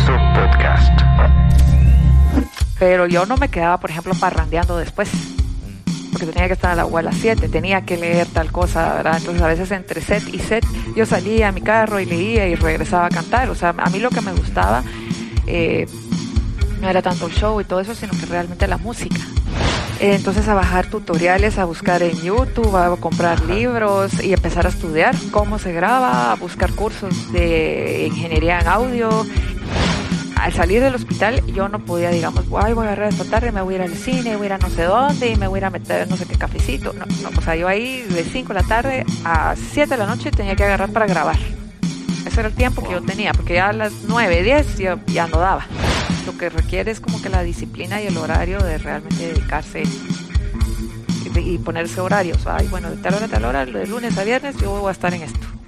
Dixo Podcast. Pero yo no me quedaba, por ejemplo, parrandeando después. Porque tenía que estar a la U a las 7, tenía que leer tal cosa, ¿verdad? Entonces a veces entre set y set yo salía a mi carro y leía y regresaba a cantar. O sea, a mí lo que me gustaba eh, no era tanto el show y todo eso, sino que realmente la música. Entonces a bajar tutoriales, a buscar en YouTube, a comprar libros y empezar a estudiar cómo se graba, a buscar cursos de ingeniería en audio. Al salir del hospital yo no podía, digamos, Ay, voy a agarrar esta tarde, me voy a ir al cine, voy a ir a no sé dónde y me voy a ir a meter no sé qué cafecito. No, no, o sea, yo ahí de 5 de la tarde a 7 de la noche tenía que agarrar para grabar. Ese era el tiempo que yo tenía, porque ya a las 9, 10 ya, ya no daba lo que requiere es como que la disciplina y el horario de realmente dedicarse y, y ponerse horarios. Ay, bueno, de tal hora a tal hora, de lunes a viernes, yo voy a estar en esto.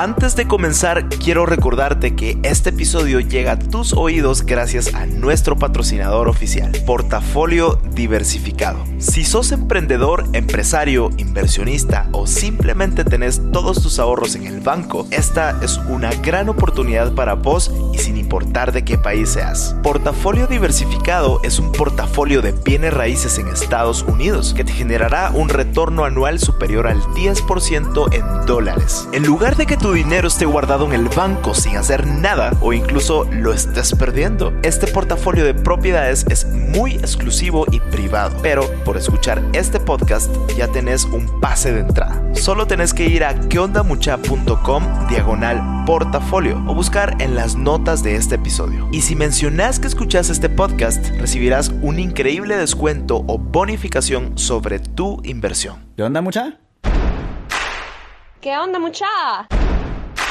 Antes de comenzar, quiero recordarte que este episodio llega a tus oídos gracias a nuestro patrocinador oficial, Portafolio Diversificado. Si sos emprendedor, empresario, inversionista o simplemente tenés todos tus ahorros en el banco, esta es una gran oportunidad para vos y sin importar de qué país seas. Portafolio Diversificado es un portafolio de bienes raíces en Estados Unidos que te generará un retorno anual superior al 10% en dólares. En lugar de que tu dinero esté guardado en el banco sin hacer nada o incluso lo estés perdiendo. Este portafolio de propiedades es muy exclusivo y privado, pero por escuchar este podcast ya tenés un pase de entrada. Solo tenés que ir a queondamucha.com diagonal portafolio o buscar en las notas de este episodio. Y si mencionas que escuchas este podcast, recibirás un increíble descuento o bonificación sobre tu inversión. ¿Qué onda, mucha? ¿Qué onda, mucha?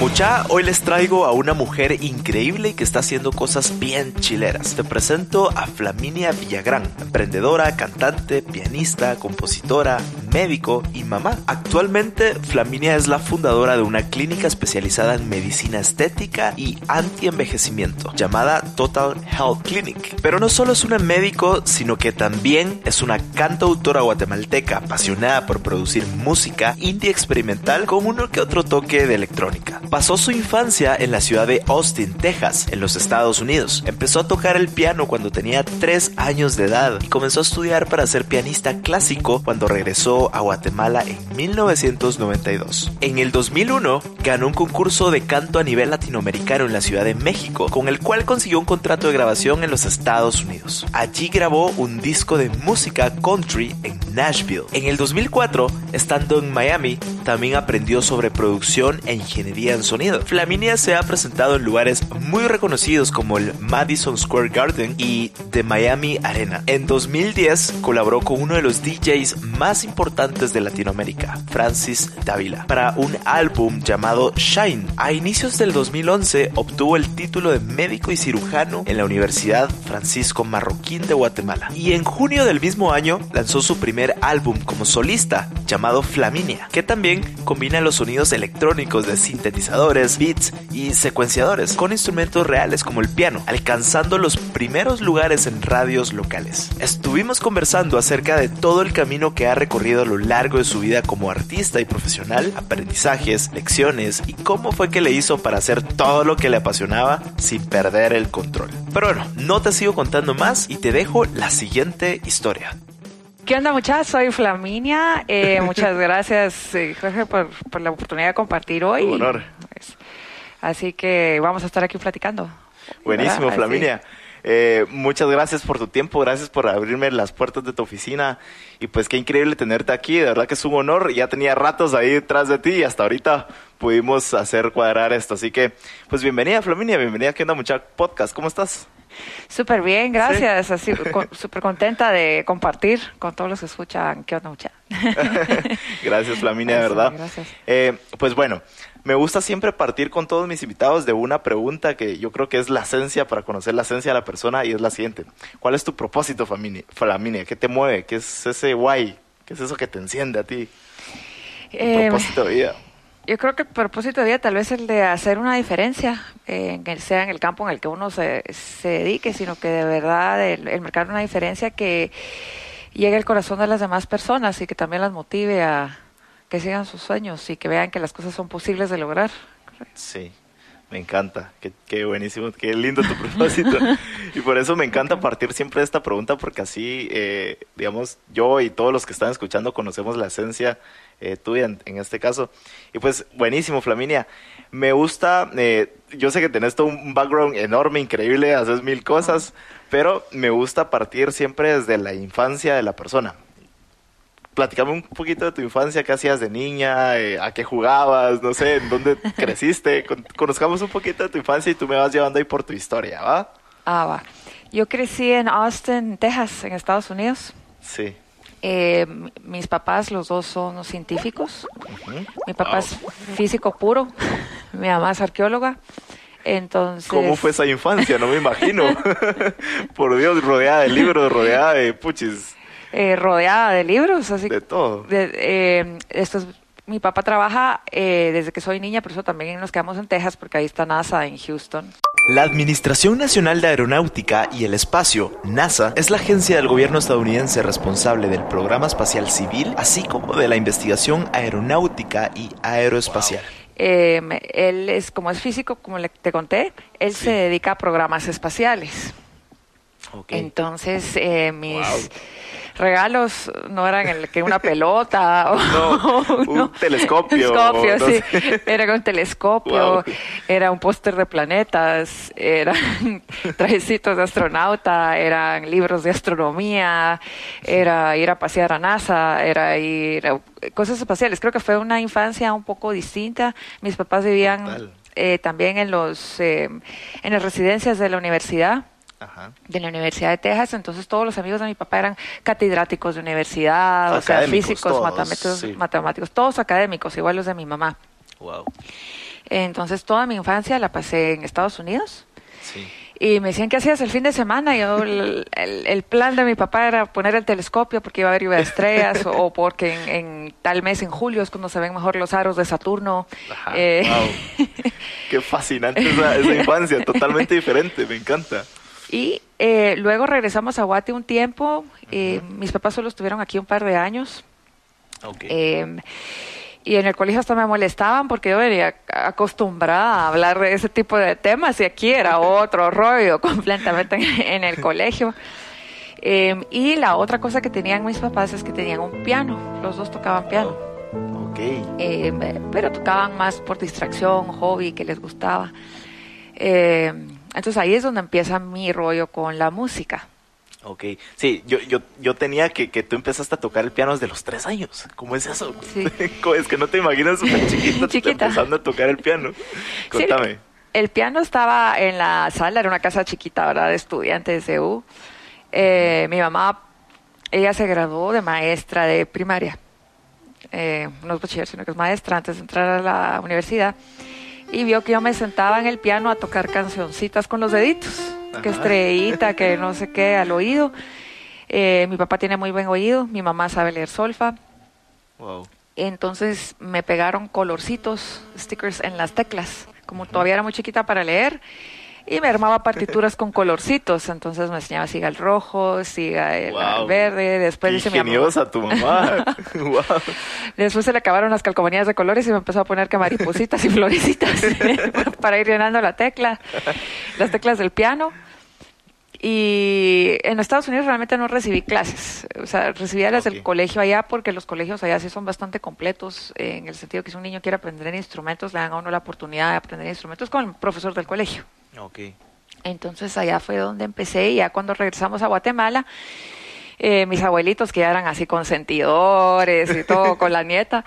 Mucha, hoy les traigo a una mujer increíble y que está haciendo cosas bien chileras. Te presento a Flaminia Villagrán, emprendedora, cantante, pianista, compositora, médico y mamá. Actualmente, Flaminia es la fundadora de una clínica especializada en medicina estética y anti-envejecimiento, llamada Total Health Clinic. Pero no solo es una médico, sino que también es una cantautora guatemalteca apasionada por producir música indie experimental con uno que otro toque de electrónica. Pasó su infancia en la ciudad de Austin, Texas, en los Estados Unidos. Empezó a tocar el piano cuando tenía 3 años de edad y comenzó a estudiar para ser pianista clásico cuando regresó a Guatemala en 1992. En el 2001 ganó un concurso de canto a nivel latinoamericano en la Ciudad de México, con el cual consiguió un contrato de grabación en los Estados Unidos. Allí grabó un disco de música country en Nashville. En el 2004, estando en Miami, también aprendió sobre producción e ingeniería en sonido. Flaminia se ha presentado en lugares muy reconocidos como el Madison Square Garden y The Miami Arena. En 2010 colaboró con uno de los DJs más importantes de Latinoamérica, Francis Dávila, para un álbum llamado Shine. A inicios del 2011 obtuvo el título de médico y cirujano en la Universidad Francisco Marroquín de Guatemala. Y en junio del mismo año lanzó su primer álbum como solista llamado Flaminia, que también combina los sonidos electrónicos de sintetizadores, beats y secuenciadores con instrumentos reales como el piano, alcanzando los primeros lugares en radios locales. Estuvimos conversando acerca de todo el camino que ha recorrido a lo largo de su vida como artista y profesional, aprendizajes, lecciones y cómo fue que le hizo para hacer todo lo que le apasionaba sin perder el control. Pero bueno, no te sigo contando más y te dejo la siguiente historia. ¿Qué onda muchachos? Soy Flaminia. Eh, muchas gracias eh, Jorge por, por, la oportunidad de compartir hoy. Un honor. Pues, así que vamos a estar aquí platicando. Buenísimo, ¿verdad? Flaminia. Eh, muchas gracias por tu tiempo, gracias por abrirme las puertas de tu oficina y pues qué increíble tenerte aquí, de verdad que es un honor, ya tenía ratos ahí detrás de ti y hasta ahorita pudimos hacer cuadrar esto, así que pues bienvenida Flaminia, bienvenida a ¿Qué onda mucha podcast? ¿Cómo estás? Súper bien, gracias. Así, súper contenta de compartir con todos los que escuchan. ¿Qué onda, mucha? gracias, Flaminia, de verdad. Gracias. Eh, pues bueno, me gusta siempre partir con todos mis invitados de una pregunta que yo creo que es la esencia para conocer la esencia de la persona y es la siguiente. ¿Cuál es tu propósito, Flaminia? ¿Qué te mueve? ¿Qué es ese guay? ¿Qué es eso que te enciende a ti? Eh, propósito de vida. Yo creo que el propósito de vida tal vez el de hacer una diferencia, eh, sea en el campo en el que uno se, se dedique, sino que de verdad el, el marcar una diferencia que llegue al corazón de las demás personas y que también las motive a que sigan sus sueños y que vean que las cosas son posibles de lograr. Sí, me encanta, qué, qué, buenísimo, qué lindo tu propósito. y por eso me encanta partir siempre de esta pregunta, porque así, eh, digamos, yo y todos los que están escuchando conocemos la esencia eh, tuya en, en, este caso. Y pues, buenísimo, Flaminia. Me gusta, eh, yo sé que tenés todo un background enorme, increíble, haces mil cosas, pero me gusta partir siempre desde la infancia de la persona platicame un poquito de tu infancia, qué hacías de niña, eh, a qué jugabas, no sé, en dónde creciste. Con, conozcamos un poquito de tu infancia y tú me vas llevando ahí por tu historia, ¿va? Ah, va. Yo crecí en Austin, Texas, en Estados Unidos. Sí. Eh, mis papás, los dos son científicos. Uh -huh. Mi papá es físico puro, mi mamá es arqueóloga. Entonces... ¿Cómo fue esa infancia? No me imagino. Por Dios, rodeada de libros, rodeada de puchis. Eh, rodeada de libros, así de todo. De, eh, esto es, mi papá trabaja eh, desde que soy niña, por eso también nos quedamos en Texas, porque ahí está NASA en Houston. La Administración Nacional de Aeronáutica y el Espacio, NASA, es la agencia del gobierno estadounidense responsable del programa espacial civil, así como de la investigación aeronáutica y aeroespacial. Wow. Eh, él es, como es físico, como le, te conté, él sí. se dedica a programas espaciales. Okay. Entonces, eh, mis wow. Regalos no eran el que una pelota o no, un no, telescopio. telescopio no sí. sé. Era un telescopio, wow. era un póster de planetas, eran trajecitos de astronauta, eran libros de astronomía, era ir a pasear a NASA, era ir a cosas espaciales. Creo que fue una infancia un poco distinta. Mis papás vivían eh, también en los eh, en las residencias de la universidad. Ajá. de la Universidad de Texas, entonces todos los amigos de mi papá eran catedráticos de universidad, o sea, físicos, todos, matemáticos, sí. matemáticos, todos académicos, igual los de mi mamá. Wow. Entonces toda mi infancia la pasé en Estados Unidos. Sí. Y me decían, ¿qué hacías el fin de semana? Yo, el, el, el, plan de mi papá era poner el telescopio porque iba a haber lluvia de estrellas o, o, porque en, en, tal mes, en julio, es cuando se ven mejor los aros de Saturno. Ajá, eh... wow. Qué fascinante esa, esa infancia, totalmente diferente, me encanta. Y eh, luego regresamos a Guate un tiempo. Eh, uh -huh. Mis papás solo estuvieron aquí un par de años. Okay. Eh, y en el colegio hasta me molestaban porque yo venía acostumbrada a hablar de ese tipo de temas y aquí era otro rollo completamente en el colegio. Eh, y la otra cosa que tenían mis papás es que tenían un piano. Los dos tocaban piano. Oh, ok. Eh, pero tocaban más por distracción, hobby, que les gustaba. Eh, entonces ahí es donde empieza mi rollo con la música. Ok, sí, yo, yo, yo tenía que, que tú empezaste a tocar el piano desde los tres años. ¿Cómo es eso? Sí. es que no te imaginas súper chiquita, chiquita. empezando a tocar el piano. Contame. Sí, el piano estaba en la sala, era una casa chiquita, ¿verdad? De estudiantes de U. Eh, mi mamá, ella se graduó de maestra de primaria. Eh, no es bachiller, sino que es maestra antes de entrar a la universidad y vio que yo me sentaba en el piano a tocar cancioncitas con los deditos, Ajá. que estrellita, que no sé qué, al oído. Eh, mi papá tiene muy buen oído, mi mamá sabe leer solfa. Wow. Entonces me pegaron colorcitos, stickers en las teclas, como todavía era muy chiquita para leer. Y me armaba partituras con colorcitos, entonces me enseñaba siga el rojo, siga el, wow. verde, después dice ingeniosa mi tu mamá. wow. Después se le acabaron las calcomanías de colores y me empezó a poner que maripositas y florecitas para ir llenando la tecla, las teclas del piano. Y en Estados Unidos realmente no recibí clases, o sea, recibía las okay. del colegio allá porque los colegios allá sí son bastante completos en el sentido que si un niño quiere aprender instrumentos, le dan a uno la oportunidad de aprender instrumentos con el profesor del colegio. Okay. Entonces allá fue donde empecé y ya cuando regresamos a Guatemala, eh, mis abuelitos que ya eran así consentidores y todo con la nieta,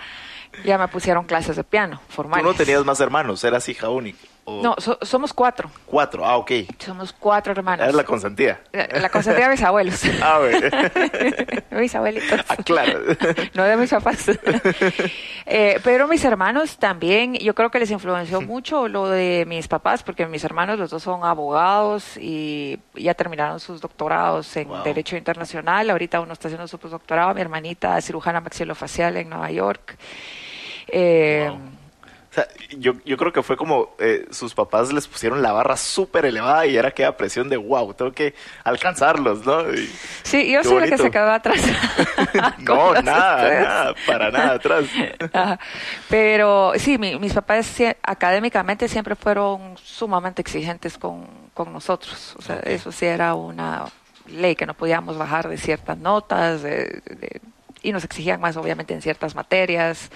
ya me pusieron clases de piano formales. Tú no tenías más hermanos, eras hija única. O- No, so- somos cuatro. Cuatro, ah, ok. Somos cuatro hermanos. Es la consentida. La, la consentida de mis abuelos. Ah, güey. mis abuelitos. Ah, claro. no de mis papás. Eh, pero mis hermanos también, yo creo que les influenció mucho lo de mis papás, porque mis hermanos los dos son abogados y ya terminaron sus doctorados en Wow. Derecho Internacional. Ahorita uno está haciendo su postdoctorado, mi hermanita cirujana maxilofacial en Nueva York. Eh, Wow. O sea, yo, yo creo que fue como eh, sus papás les pusieron la barra súper elevada y era aquella presión de wow, tengo que alcanzarlos, ¿no? Y- Sí, yo soy la que se quedó atrás. no, nada, nada, para nada atrás. Ajá. Pero sí, mi- mis papás académicamente siempre fueron sumamente exigentes con, con nosotros. O sea, eso sí era una ley que no podíamos bajar de ciertas notas de- de- y nos exigían más obviamente en ciertas materias.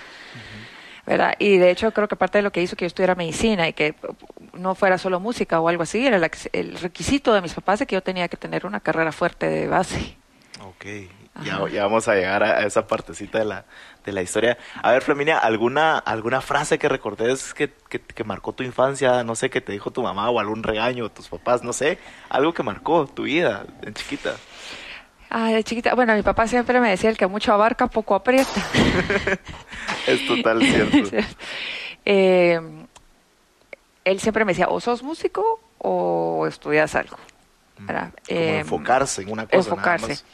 ¿Verdad? Y de hecho creo que parte de lo que hizo que yo estudiara medicina y que no fuera solo música o algo así, era la- el requisito de mis papás de que yo tenía que tener una carrera fuerte de base. Ok, ya, ya vamos a llegar a, esa partecita de la, de la historia. A ver, Flaminia, ¿alguna, alguna frase que recordes que, que, que marcó tu infancia? No sé, que te dijo tu mamá o algún regaño de tus papás, no sé, algo que marcó tu vida en chiquita. Ah, de chiquita, bueno, mi papá siempre me decía el que mucho abarca, poco aprieta. Es total cierto. Eh, él siempre me decía, o sos músico o estudias algo. Como Eh, enfocarse en una cosa. nada enfocarse. más.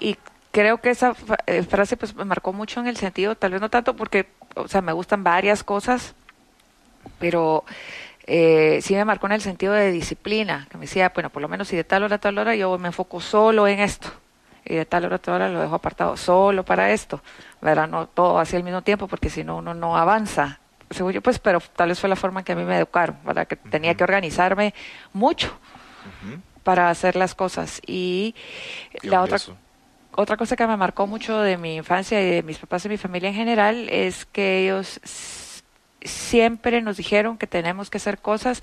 Y creo que esa eh, frase pues me marcó mucho en el sentido, tal vez no tanto porque, o sea, me gustan varias cosas, pero eh, sí me marcó en el sentido de disciplina, que me decía, bueno, por lo menos si de tal hora a tal hora yo me enfoco solo en esto, y de tal hora a tal hora lo dejo apartado solo para esto, ¿verdad? No todo así al mismo tiempo, porque si no uno no avanza. Según yo, pues, pero tal vez fue la forma en que a mí me educaron, ¿verdad? Que tenía que organizarme mucho para hacer las cosas. Y Qué la otra, otra cosa que me marcó mucho de mi infancia y de mis papás y mi familia en general es que ellos siempre nos dijeron que tenemos que hacer cosas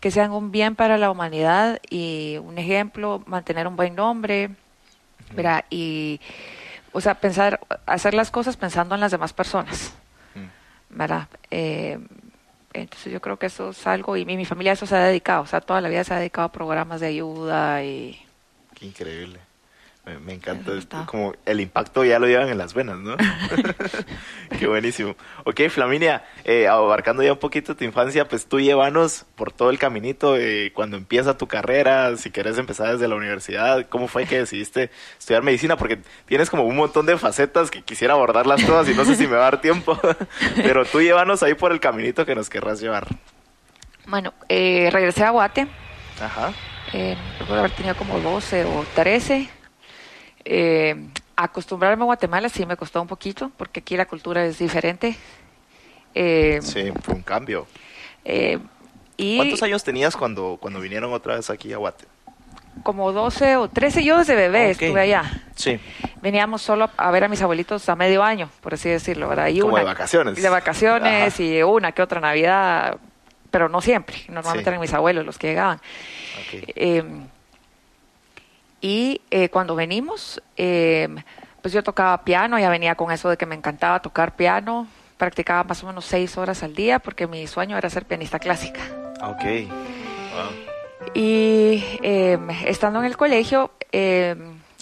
que sean un bien para la humanidad y un ejemplo, mantener un buen nombre, ¿verdad? Y, o sea, pensar, hacer las cosas pensando en las demás personas. ¿verdad? Eh, entonces yo creo que eso es algo, y mi, mi familia a eso se ha dedicado, o sea, toda la vida se ha dedicado a programas de ayuda y... Qué increíble. Me, encanta. Este, como el impacto ya lo llevan en las venas, ¿no? Qué buenísimo. Ok, Flaminia, eh, abarcando ya un poquito tu infancia, pues tú llévanos por todo el caminito, eh, cuando empieza tu carrera, si querés empezar desde la universidad, ¿cómo fue que decidiste estudiar medicina? Porque tienes como un montón de facetas que quisiera abordarlas todas y no sé si me va a dar tiempo, pero tú llévanos ahí por el caminito que nos querrás llevar. Bueno, eh, regresé a Guate, Ajá. eh, recuerdo haber tenido como 12 o 13. Eh, acostumbrarme a Guatemala sí me costó un poquito, porque aquí la cultura es diferente. Eh, Sí, fue un cambio. eh, y ¿Cuántos años tenías cuando, cuando vinieron otra vez aquí a Guate? como 12 o 13, yo desde bebé estuve allá. Sí. Veníamos solo a ver a mis abuelitos a medio año, por así decirlo, ¿verdad? Y Como una- de vacaciones. De vacaciones Ajá. y una que otra Navidad, pero no siempre. Normalmente Sí. eran mis abuelos los que llegaban. Ok. Y eh, cuando venimos, eh, pues yo tocaba piano, ya venía con eso de que me encantaba tocar piano. Practicaba más o menos seis horas al día porque mi sueño era ser pianista clásica. Ok. Wow. Y eh, estando en el colegio, eh,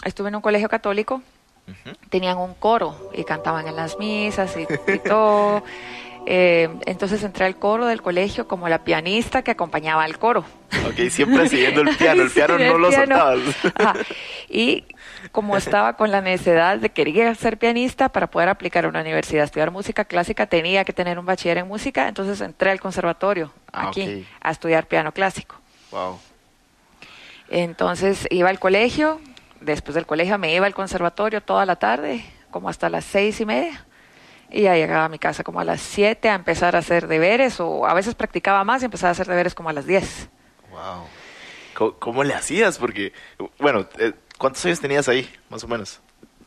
estuve en un colegio católico, tenían un coro y cantaban en las misas y, y todo. Eh, entonces entré al coro del colegio como la pianista que acompañaba al coro. Ok, siempre siguiendo el piano. El Sí, piano el no lo piano. soltabas. Ajá. Y como estaba con la necesidad de querer ser pianista para poder aplicar a una universidad estudiar música clásica, tenía que tener un bachiller en música, entonces entré al conservatorio Ah, aquí a estudiar piano clásico. Wow. Entonces iba al colegio, después del colegio me iba al conservatorio toda la tarde, como hasta las seis y media, y ya llegaba a mi casa como a las siete a empezar a hacer deberes, o a veces practicaba más y empezaba a hacer deberes como a las diez. Wow. ¿Cómo, cómo le hacías? Porque, bueno, eh, ¿cuántos años tenías ahí, más o menos?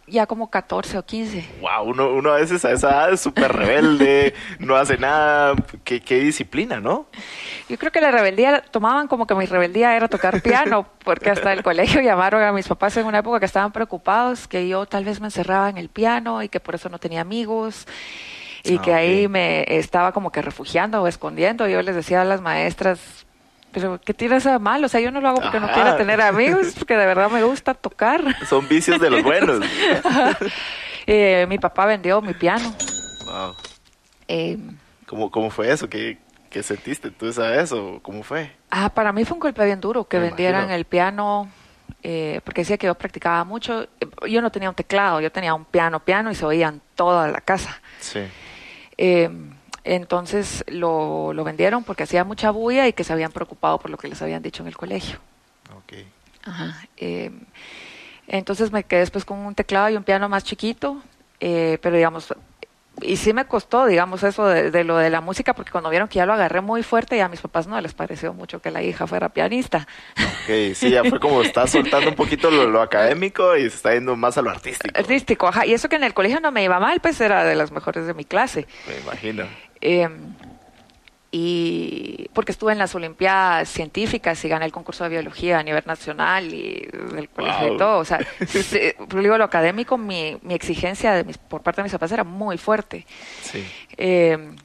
Ya como 14 o 15. Wow, uno, uno a veces a esa edad es súper rebelde, no hace nada. Qué, qué disciplina, ¿no? Yo creo que la rebeldía, tomaban como que mi rebeldía era tocar piano, porque hasta el colegio llamaron a mis papás en una época que estaban preocupados, que yo tal vez me encerraba en el piano y que por eso no tenía amigos. y Ah, que ahí me estaba como que refugiando o escondiendo. Yo les decía a las maestras, pero ¿qué tienes de malo? O sea, yo no lo hago porque no quiero tener amigos, es porque de verdad me gusta tocar. Son vicios de los buenos. Eh, mi papá vendió mi piano. Wow. Eh, ¿Cómo, ¿Cómo fue eso? ¿Qué, qué sentiste? ¿Tú sabes eso? ¿Cómo fue? ah, para mí fue un golpe bien duro que Me vendieran imagino. el piano, eh, porque decía que yo practicaba mucho. Eh, Yo no tenía un teclado, yo tenía un piano, piano y se oía en toda la casa. Sí. Entonces lo, lo vendieron porque hacía mucha bulla y que se habían preocupado por lo que les habían dicho en el colegio. Ok. Ajá. eh, entonces me quedé después con un teclado y un piano más chiquito, eh, pero digamos, y sí me costó, digamos, eso de, de lo de la música, porque cuando vieron que ya lo agarré muy fuerte, ya a mis papás no les pareció mucho que la hija fuera pianista. Ok, sí, ya fue como está soltando un poquito lo, lo académico y se está yendo más a lo artístico. Artístico, ajá. Y eso que en el colegio no me iba mal, pues era de las mejores de mi clase. Me imagino. Eh, y porque estuve en las Olimpiadas Científicas y gané el concurso de biología a nivel nacional y del colegio Wow. y todo. O sea, digo, lo académico, mi, mi exigencia de mis- por parte de mis papás era muy fuerte. Sí. Eh,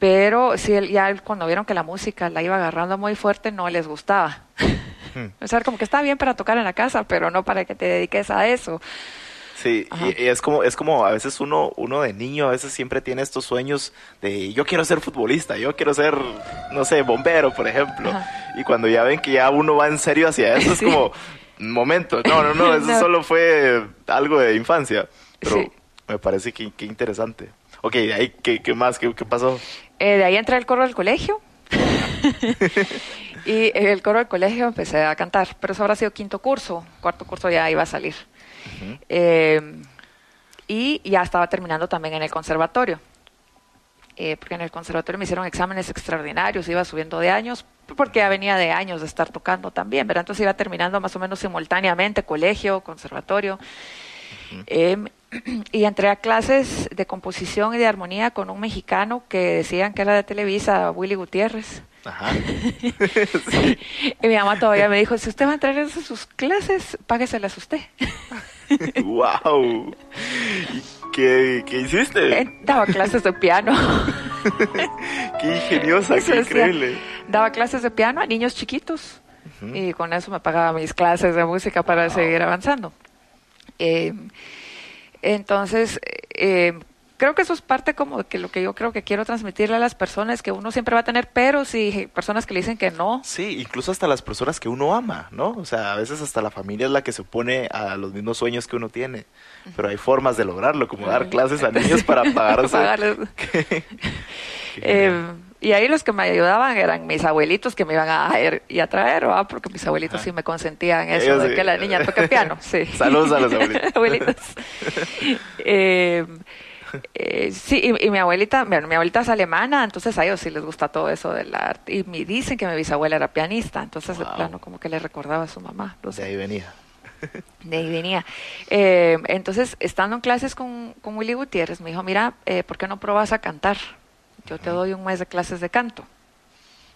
pero sí, ya cuando vieron que la música la iba agarrando muy fuerte, no les gustaba. Hmm. O sea, como que está bien para tocar en la casa, pero no para que te dediques a eso. Sí, y, y es como es como a veces uno uno de niño a veces siempre tiene estos sueños de yo quiero ser futbolista, yo quiero ser no sé, bombero, por ejemplo. Ajá. Y cuando ya ven que ya uno va en serio hacia eso Sí. es como momento. No, no, no, eso No. solo fue algo de infancia, pero Sí. me parece que, que interesante. Ok, de ahí ¿qué, qué más? ¿Qué, qué pasó? Eh, de ahí entré al coro del colegio. y en el coro del colegio empecé a cantar, pero eso habrá sido quinto curso, cuarto curso ya iba a salir. Eh, y ya estaba terminando también en el conservatorio, eh, porque en el conservatorio me hicieron exámenes extraordinarios, iba subiendo de años, porque ya venía de años de estar tocando también, ¿verdad? Entonces iba terminando más o menos simultáneamente, colegio, conservatorio. Eh, y entré a clases de composición y de armonía con un mexicano que decían que era de Televisa, Willy Gutiérrez. Ajá. Y mi mamá todavía me dijo, si usted va a entrar a sus clases, págueselas usted. wow. ¿Y ¿Qué, qué hiciste? Eh, Daba clases de piano. Qué ingeniosa, Eso qué decía. increíble. Daba clases de piano a niños chiquitos. Y con eso me pagaba mis clases de música para seguir avanzando. Eh, entonces, eh, creo que eso es parte como de que lo que yo creo que quiero transmitirle a las personas, que uno siempre va a tener peros y personas que le dicen que no. Sí, incluso hasta las personas que uno ama, ¿no? O sea, a veces hasta la familia es la que se opone a los mismos sueños que uno tiene. Pero hay formas de lograrlo, como dar clases a niños para pagarse. Pagarles. Eh, y ahí los que me ayudaban eran mis abuelitos que me iban a ir y a traer, ¿verdad? porque mis abuelitos sí me consentían eso Ellos de sí. que la niña toque piano. Sí. Saludos a los abuelitos. Abuelitos. Eh, eh, sí, y, y mi abuelita, mi, mi abuelita es alemana, entonces a ellos sí les gusta todo eso del arte. Y me dicen que mi bisabuela era pianista, entonces de plano como que le recordaba a su mamá. no sé. De ahí venía. De ahí venía. Eh, entonces, estando en clases con, con Willy Gutiérrez, me dijo, mira, eh, ¿por qué no probas a cantar? Yo te doy un mes de clases de canto.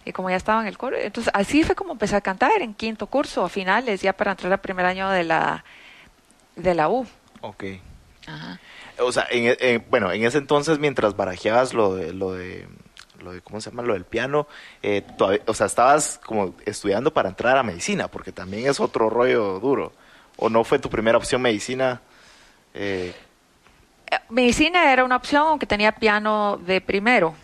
Y como ya estaba en el coro, entonces así fue como empecé a cantar en quinto curso, a finales, ya para entrar al primer año de la, de la U. Ok. Ajá. O sea, en, e- en- bueno, en ese entonces, mientras barajeabas lo de, lo de, lo de ¿cómo se llama? Lo del piano, eh, todavía- o sea, estabas como estudiando para entrar a medicina, porque también es otro rollo duro. ¿O no fue tu primera opción medicina? Eh, Eh, Medicina era una opción, aunque tenía piano de primero.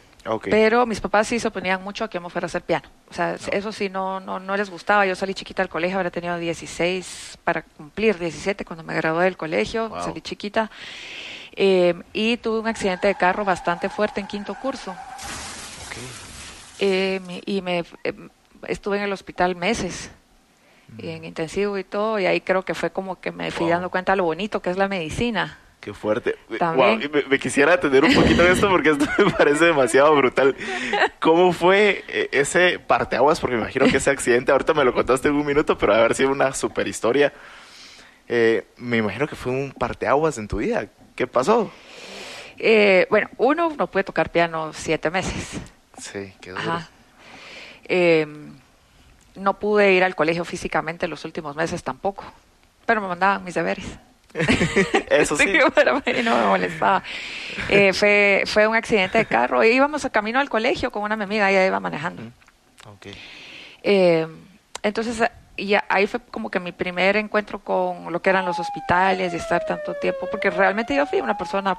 Pero mis papás sí se oponían mucho a que yo me fuera a hacer piano. O sea, eso sí no, no, no les gustaba. Yo salí chiquita del colegio, habría tenido 16 para cumplir 17 cuando me gradué del colegio. Wow. Salí chiquita. Eh, y tuve un accidente de carro bastante fuerte en quinto curso. Eh, y me eh, estuve en el hospital meses. En intensivo y todo, y ahí creo que fue como que me fui Wow. dando cuenta de lo bonito que es la medicina. Qué fuerte. También. Wow, me, me quisiera atender un poquito en esto porque esto me parece demasiado brutal. ¿Cómo fue ese parteaguas? Porque me imagino que ese accidente, ahorita me lo contaste en un minuto, pero ha haber sido una super historia. Eh, me imagino que fue un parteaguas en tu vida. ¿Qué pasó? Eh, bueno, uno, no pude tocar piano siete meses. Sí, qué duro. Ajá. Eh, no pude ir al colegio físicamente los últimos meses tampoco, pero me mandaban mis deberes. Eso sí. mí no me molestaba. Eh, fue, fue un accidente de carro. Íbamos a camino al colegio con una amiga, ella iba manejando. Ok. Eh, entonces, y ahí fue como que mi primer encuentro con lo que eran los hospitales y estar tanto tiempo, porque realmente yo fui una persona,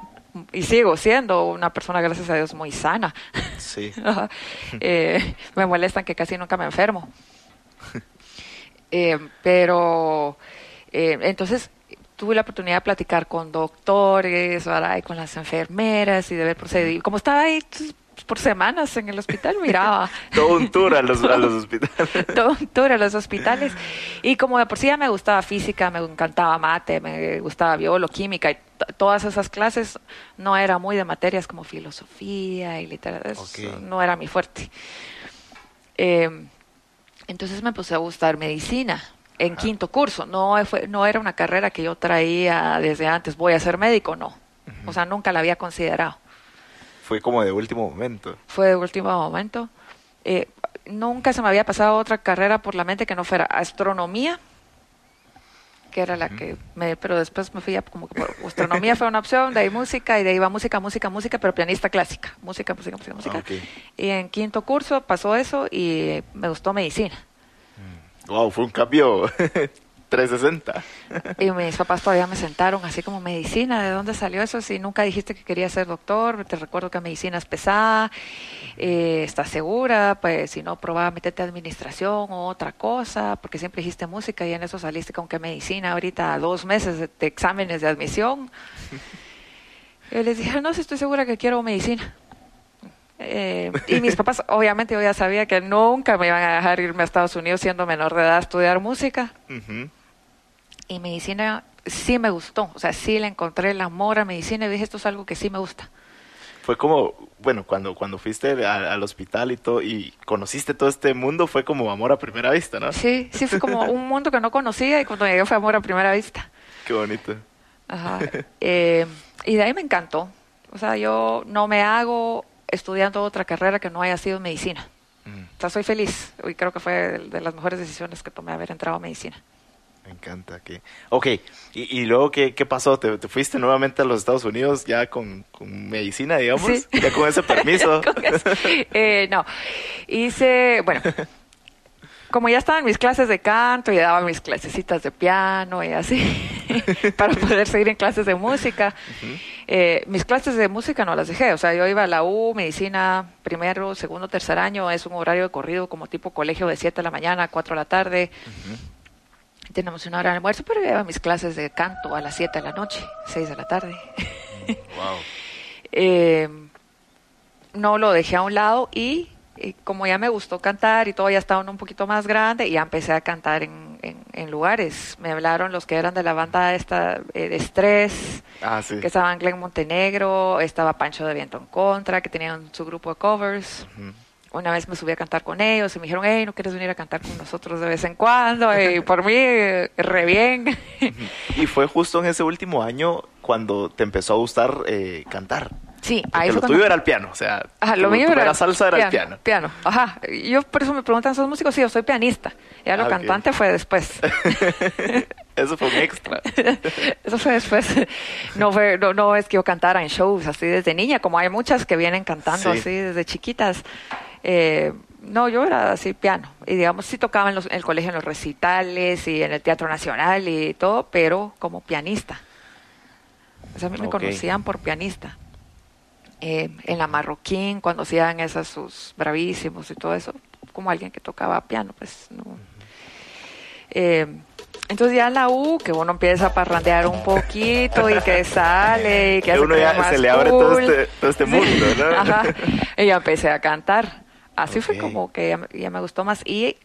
y sigo siendo una persona, gracias a Dios, muy sana. Sí. Eh, me molestan que casi nunca me enfermo. Eh, pero eh, entonces tuve la oportunidad de platicar con doctores, ¿verdad? y con las enfermeras y de ver procedimientos. Como estaba ahí por semanas en el hospital, miraba Todo un tour a los, a los hospitales. todo un tour a los hospitales. Y como de por sí ya me gustaba física, me encantaba mate, me gustaba biología, y t- todas esas clases, no era muy de materias como filosofía y literatura, eso Ok. no era mi fuerte. Eh, entonces me puse a gustar medicina en quinto curso. No, fue, no era una carrera que yo traía desde antes, voy a ser médico, no. O sea, nunca la había considerado Fue como de último momento. fue de último momento. Eh, nunca se me había pasado otra carrera por la mente que no fuera astronomía, que era la que me, pero después me fui a como que por astronomía fue una opción, de ahí música y de ahí iba música, música, música, pero pianista clásica, música, música, música, música. ok. Y en quinto curso pasó eso y me gustó medicina. Wow, fue un cambio 360. Y mis papás todavía me sentaron así como medicina, ¿de dónde salió eso? Si nunca dijiste que querías ser doctor, te recuerdo que medicina es pesada, eh, ¿estás segura? Pues si no, probaba meterte a administración o otra cosa, porque siempre dijiste música y en eso saliste con que medicina ahorita dos meses de, de exámenes de admisión. Y les dije, no, si estoy segura que quiero medicina. Eh, y mis papás, obviamente, yo ya sabía que nunca me iban a dejar irme a Estados Unidos siendo menor de edad a estudiar música Ujú. Y medicina sí me gustó, o sea, sí le encontré el amor a medicina y dije, esto es algo que sí me gusta. Fue como, bueno, cuando, cuando fuiste a- al hospital y todo, y conociste todo este mundo, fue como amor a primera vista, ¿no? Sí, sí fue como un mundo que no conocía y cuando llegué fue amor a primera vista. Qué bonito. Ajá. Eh, y de ahí me encantó. O sea, yo no me hago estudiando otra carrera que no haya sido medicina. Mm, O sea, soy feliz y creo que fue de, de las mejores decisiones que tomé haber entrado a medicina. Me encanta. Que... Ok, y, y luego, ¿qué, qué pasó? ¿Te, te fuiste nuevamente a los Estados Unidos ya con, con medicina, digamos? Sí. Ya con ese permiso. Con. Eh, no, hice, bueno, como ya estaba en mis clases de canto y daba mis clasecitas de piano y así, para poder seguir en clases de música, eh, mis clases de música no las dejé, o sea, yo iba a la U, medicina, primero, segundo, tercer año, es un horario de corrido como tipo colegio de 7 de la mañana a 4 de la tarde. Tenemos una hora de almuerzo, pero a mis clases de canto a las 7 de la noche, 6 de la tarde. wow. Eh, no lo dejé a un lado y, eh, como ya me gustó cantar y todo ya estaba uno un poquito más grande, ya empecé a cantar en, en- en lugares. Me hablaron los que eran de la banda esta eh, de Estrés, Ah, sí. que estaban Glenn Montenegro, estaba Pancho de Viento en Contra, que tenían su grupo de covers. Una vez me subí a cantar con ellos y me dijeron, hey, ¿no quieres venir a cantar con nosotros de vez en cuando? Y por mí, re bien. Y fue justo en ese último año cuando te empezó a gustar eh, cantar. sí, Porque ahí lo fue tuyo cuando- era el piano, o sea, Ajá, lo mío era primera salsa era el piano. Piano, ajá. Yo por eso me preguntan, ¿sos músico? Sí, yo soy pianista. Ya lo Ah, cantante fue después. Eso fue un extra. eso fue después. No, fue, no, no es que yo cantara en shows así desde niña, como hay muchas que vienen cantando Sí. así desde chiquitas. Eh, no, yo era así piano. Y digamos, sí tocaba en, los- en el colegio, en los recitales y en el Teatro Nacional y todo, pero como pianista. O sea, a mí me conocían por pianista. Eh, en la Marroquín, cuando hacían esas sus bravísimos y todo eso, como alguien que tocaba piano, pues no. Eh, entonces ya en la U, que uno empieza a parrandear un poquito y que sale y que Que hace uno ya más se le abre todo este, todo este mundo, ¿no? Ajá. Y ya empecé a cantar. Así fue como que ya, me- ya me gustó más. Y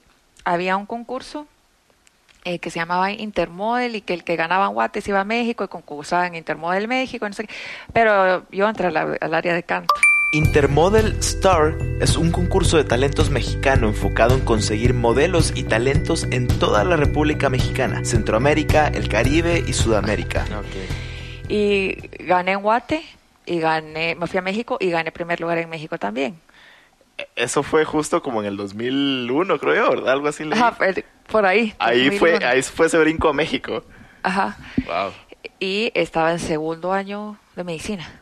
había un concurso eh, que se llamaba Intermodel y que el que ganaba en Guates iba a México y concursaba en Intermodel México. y no sé qué. Pero yo entré al, al área de canto. Intermodel Star es un concurso de talentos mexicano enfocado en conseguir modelos y talentos en toda la República Mexicana, Centroamérica, el Caribe y Sudamérica. Y gané en Guate y gané, me fui a México y gané primer lugar en México también. Eso fue justo como en el 2001, creo yo, ¿verdad? Algo así. Ajá, por- por ahí. Ahí fue, 2001. ahí fue ese brinco a México. Ajá. Wow. y estaba en segundo año de medicina.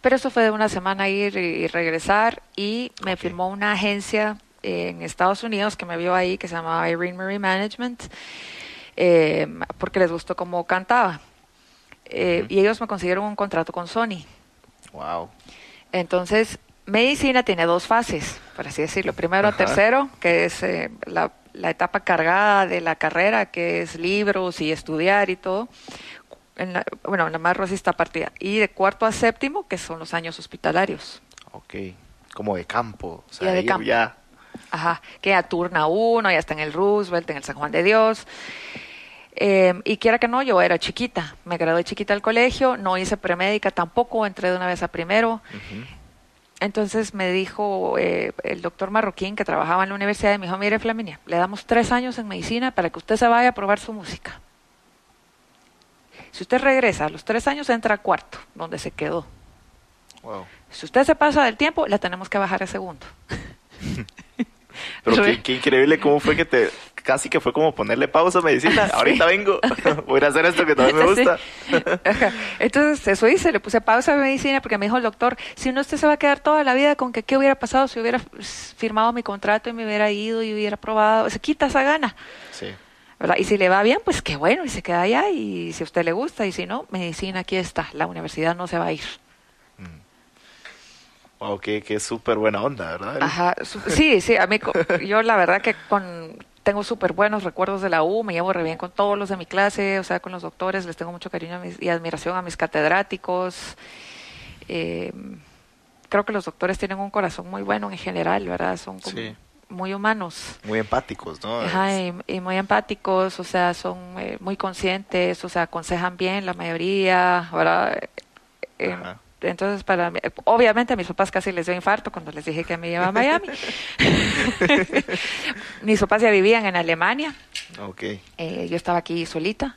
Pero eso fue de una semana ir y regresar y me firmó una agencia en Estados Unidos que me vio ahí que se llamaba Irene Marie Management eh, porque les gustó cómo cantaba. Eh, y ellos me consiguieron un contrato con Sony. Wow. Entonces, medicina tiene dos fases, por así decirlo. Primero a tercero, que es eh, la, la, etapa cargada de la carrera, que es libros y estudiar y todo. En la, bueno, la más rosista partida. Y de cuarto a séptimo, que son los años hospitalarios. Ok, como de campo. O sea, ya de campo. ya. Ajá, que ya turna uno, ya está en el Roosevelt, en el San Juan de Dios. Eh, y quiera que no, yo era chiquita, me gradué chiquita del colegio, no hice premédica tampoco, entré de una vez a primero. Uh -huh. Entonces me dijo eh, el doctor Marroquín, que trabajaba en la universidad, y me dijo, mire Flaminia, le damos tres años en medicina para que usted se vaya a probar su música. Si usted regresa a los tres años, entra a cuarto, donde se quedó. Wow. Si usted se pasa del tiempo, la tenemos que bajar a segundo. Pero qué, qué, increíble cómo fue que te, casi que fue como ponerle pausa a medicina. Sí. Ahorita vengo, voy a hacer esto que también me gusta. Sí. Entonces, eso hice, le puse pausa a medicina porque me dijo el doctor, si no usted se va a quedar toda la vida con que qué hubiera pasado si hubiera firmado mi contrato y me hubiera ido y hubiera probado, se quita esa gana. Sí. ¿verdad? Y si le va bien, pues qué bueno, y se queda allá, y si a usted le gusta, y si no, medicina aquí está, la universidad no se va a ir. Wow, qué, qué súper buena onda, ¿verdad? Ajá, sí, sí, a mí, yo la verdad que con, tengo súper buenos recuerdos de la U, me llevo re bien con todos los de mi clase, o sea, con los doctores, les tengo mucho cariño mis, y admiración a mis catedráticos. Eh, creo que los doctores tienen un corazón muy bueno en general, ¿verdad? Son como sí. muy humanos. Muy empáticos, ¿no? Ajá, y, y muy empáticos, o sea, son eh, muy conscientes, o sea, aconsejan bien la mayoría, ¿verdad? Eh, Ajá entonces para mí, obviamente a mis papás casi les dio infarto cuando les dije que me iba a Miami. mis papás ya vivían en Alemania. Okay. Eh, yo estaba aquí solita.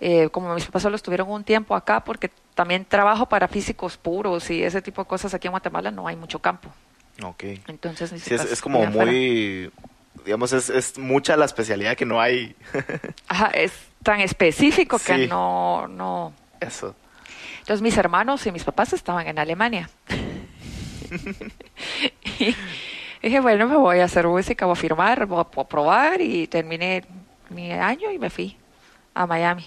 Eh, como mis papás solo estuvieron un tiempo acá porque también trabajo para físicos puros y ese tipo de cosas aquí en Guatemala no hay mucho campo. Okay. Entonces sí, es, es, como muy digamos es, es, mucha la especialidad que no hay. Ajá, es tan específico que no no Eso. Entonces mis hermanos y mis papás estaban en Alemania. y dije, bueno, me voy a hacer música, voy a firmar, voy a probar y terminé mi año y me fui a Miami.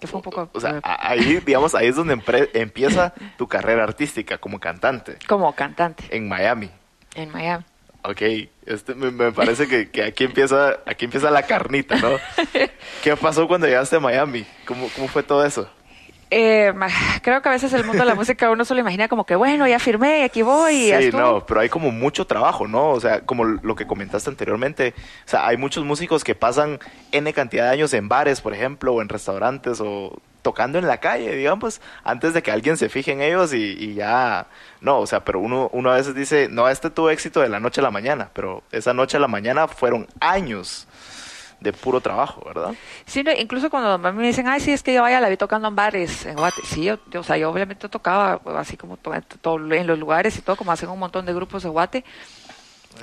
Que fue un poco... O sea, ahí, digamos, ahí es donde empieza tu carrera artística como cantante. Como cantante. En Miami. En Miami. Ok, este, me, me parece que, que, aquí, empieza, aquí empieza la carnita, ¿no? ¿Qué pasó cuando llegaste a Miami? ¿Cómo, cómo fue todo eso? Eh, creo que a veces el mundo de la música uno solo imagina como que bueno, ya firmé, aquí voy. Sí, no, pero hay como mucho trabajo, ¿no? O sea, como lo que comentaste anteriormente, o sea, hay muchos músicos que pasan N cantidad de años en bares, por ejemplo, o en restaurantes, o tocando en la calle, digamos, antes de que alguien se fije en ellos y, y ya, no, o sea, pero uno, uno a veces dice, no, este tuvo éxito de la noche a la mañana, pero esa noche a la mañana fueron años de puro trabajo, ¿verdad? Sí, no, incluso cuando me dicen, ay, sí, es que yo vaya la vi tocando en bares, en Guate. Sí, yo, yo, o sea, yo obviamente tocaba así como to, to, en los lugares y todo, como hacen un montón de grupos de Guate.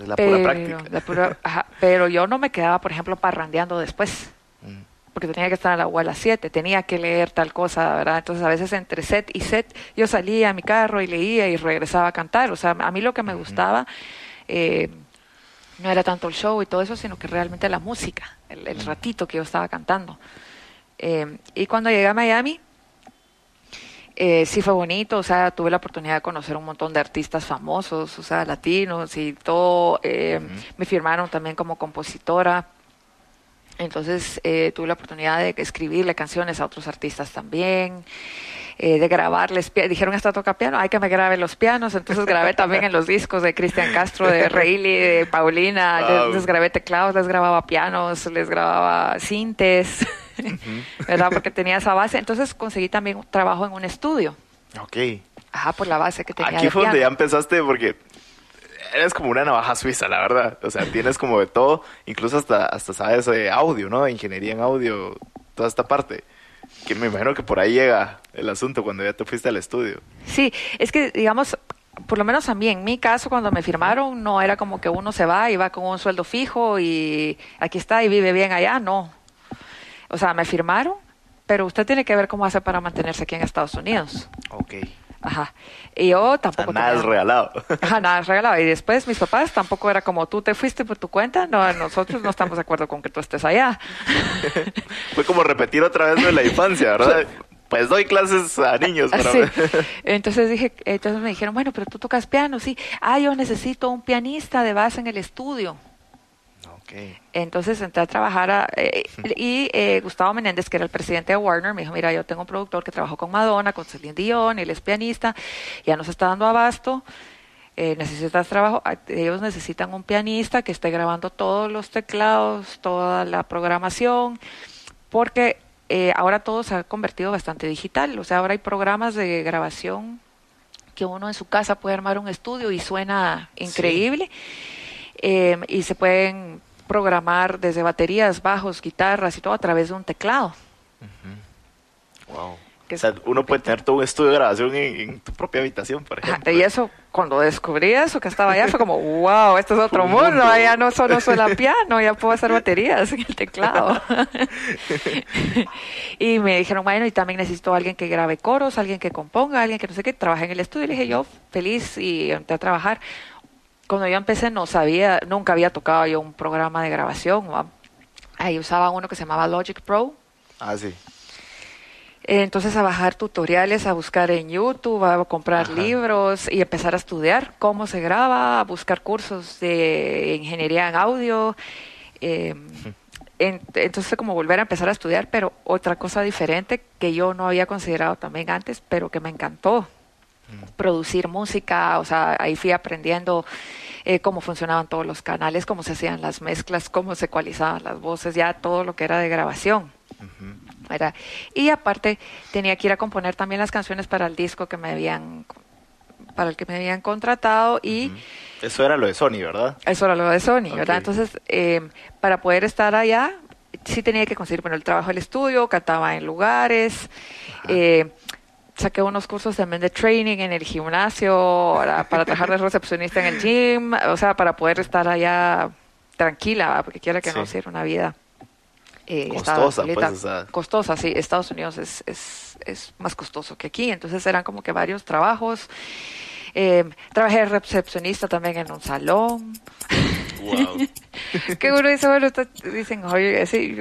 Es la pura práctica. La pura, ajá, pero yo no me quedaba, por ejemplo, parrandeando después. Mm. Porque tenía que estar a la U a las 7, tenía que leer tal cosa, ¿verdad? Entonces, a veces entre set y set, yo salía a mi carro y leía y regresaba a cantar. O sea, a mí lo que me gustaba. Eh, no era tanto el show y todo eso, sino que realmente la música, el, el ratito que yo estaba cantando. Eh, y cuando llegué a Miami, eh, sí fue bonito, o sea, tuve la oportunidad de conocer un montón de artistas famosos, o sea, latinos y todo. Eh, uh -huh. Me firmaron también como compositora. Entonces eh, tuve la oportunidad de escribirle canciones a otros artistas también. Eh, de grabarles, dijeron esta toca piano, hay que me grabe los pianos, entonces grabé también en los discos de Cristian Castro, de Reilly, de Paulina, wow. les, les, grabé teclados, les grababa pianos, les grababa uh -huh. ¿verdad? Porque tenía esa base, entonces conseguí también trabajo en un estudio. Ok. Ajá, por la base que tenía. Aquí fue donde ya empezaste porque eres como una navaja suiza, la verdad. O sea, tienes como de todo, incluso hasta, hasta sabes de audio, ¿no? Ingeniería en audio, toda esta parte que me imagino que por ahí llega el asunto cuando ya te fuiste al estudio. Sí, es que digamos, por lo menos a mí, en mi caso, cuando me firmaron, no era como que uno se va y va con un sueldo fijo y aquí está y vive bien allá, no. O sea, me firmaron, pero usted tiene que ver cómo hace para mantenerse aquí en Estados Unidos. Ok. Ajá. Y yo O sea, tampoco. nada tenía- es regalado. Ajá, nada es regalado. Y después mis papás tampoco era como tú te fuiste por tu cuenta. No, nosotros no estamos de acuerdo con que tú estés allá. Fue como repetir otra vez de la infancia, ¿verdad? Pues doy clases a niños para Sí. ver. Entonces dije, entonces me dijeron, bueno, pero tú tocas piano, sí. Ah, yo necesito un pianista de base en el estudio. Entonces entré a trabajar a- eh, y eh, Gustavo Menéndez, que era el presidente de Warner, me dijo, mira, yo tengo un productor que trabajó con Madonna, con Celine Dion, él es pianista, ya nos está dando abasto, eh, necesitas trabajo, Ah, ellos necesitan un pianista que esté grabando todos los teclados, toda la programación, porque eh, ahora todo se ha convertido bastante digital, o sea, ahora hay programas de grabación que uno en su casa puede armar un estudio y suena increíble. Eh, y se pueden programar desde baterías, bajos, guitarras y todo a través de un teclado. Wow. Que O sea, uno puede tener todo un estudio de grabación en, en tu propia habitación, por ejemplo. Y eso, cuando descubrí eso, que estaba allá, fue como, wow, esto es otro Un mundo. mundo. Ya no solo suena piano, ya puedo hacer baterías en el teclado. y me dijeron, bueno, y también necesito alguien que grabe coros, alguien que componga, alguien que no sé qué, trabaje en el estudio. Y le dije, yo feliz y entré a trabajar. Cuando yo empecé no sabía, nunca había tocado yo un programa de grabación. ¿va? Ahí usaba uno que se llamaba Logic Pro. Ah, sí. Entonces a bajar tutoriales, a buscar en YouTube, a comprar Ajá. libros y empezar a estudiar cómo se graba, a buscar cursos de ingeniería en audio. eh, en- entonces como volver a empezar a estudiar, pero otra cosa diferente que yo no había considerado también antes, pero que me encantó. Producir música, o sea, ahí fui aprendiendo eh, cómo funcionaban todos los canales, cómo se hacían las mezclas, cómo se ecualizaban las voces, ya todo lo que era de grabación. ¿verdad? Y aparte tenía que ir a componer también las canciones para el disco que me habían para el que me habían contratado y Eso era lo de Sony, ¿verdad? eso era lo de Sony, ¿verdad? Entonces, eh, para poder estar allá, sí tenía que conseguir bueno, el trabajo del estudio, cantaba en lugares, eh, saqué unos cursos también de training en el gimnasio, para, para trabajar de recepcionista en el gym, o sea, para poder estar allá tranquila, ¿va? porque quiera que no sea una vida eh, Costosa, pues, o sea. Costosa, sí. Estados Unidos es, es, es más costoso que aquí, entonces eran como que varios trabajos. Eh, trabajé de recepcionista también en un salón. Wow. que uno dice, bueno, dicen, oye, sí,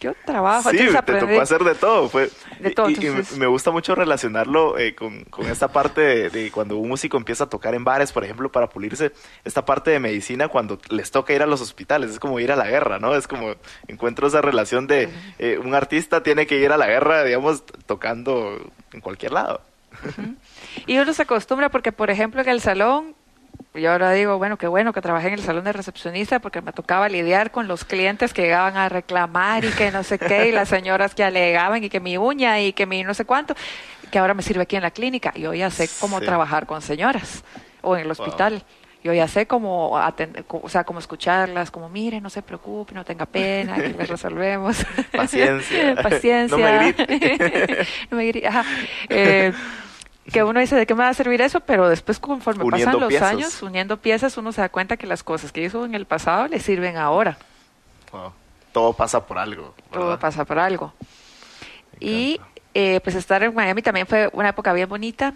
yo, trabajo. Sí, te tocó hacer de todo. Fue, De todo, y, entonces- me- me gusta mucho relacionarlo eh, con, con esta parte de, de cuando un músico empieza a tocar en bares, por ejemplo, para pulirse. Esta parte de medicina cuando les toca ir a los hospitales. Es como ir a la guerra, ¿no? Es como encuentro esa relación de eh, un artista tiene que ir a la guerra, digamos, tocando en cualquier lado. Y uno se acostumbra porque, por ejemplo, en el salón, yo ahora digo, bueno, qué bueno que trabajé en el salón de recepcionista porque me tocaba lidiar con los clientes que llegaban a reclamar y que no sé qué, y las señoras que alegaban y que mi uña y que mi no sé cuánto, que ahora me sirve aquí en la clínica. Yo ya sé cómo Sí. trabajar con señoras o en el hospital. Yo ya sé cómo atender, o sea, cómo escucharlas, como mire, no se preocupe, no tenga pena, que les resolvemos. Paciencia. Paciencia. No me grite. no me grite. Ajá. Eh, que uno dice de qué me va a servir eso, pero después conforme Uniendo pasan los piezas. años, uniendo piezas, uno se da cuenta que las cosas que hizo en el pasado le sirven ahora. Wow. Todo pasa por algo. Todo pasa por algo. Y eh, pues estar en Miami también fue una época bien bonita,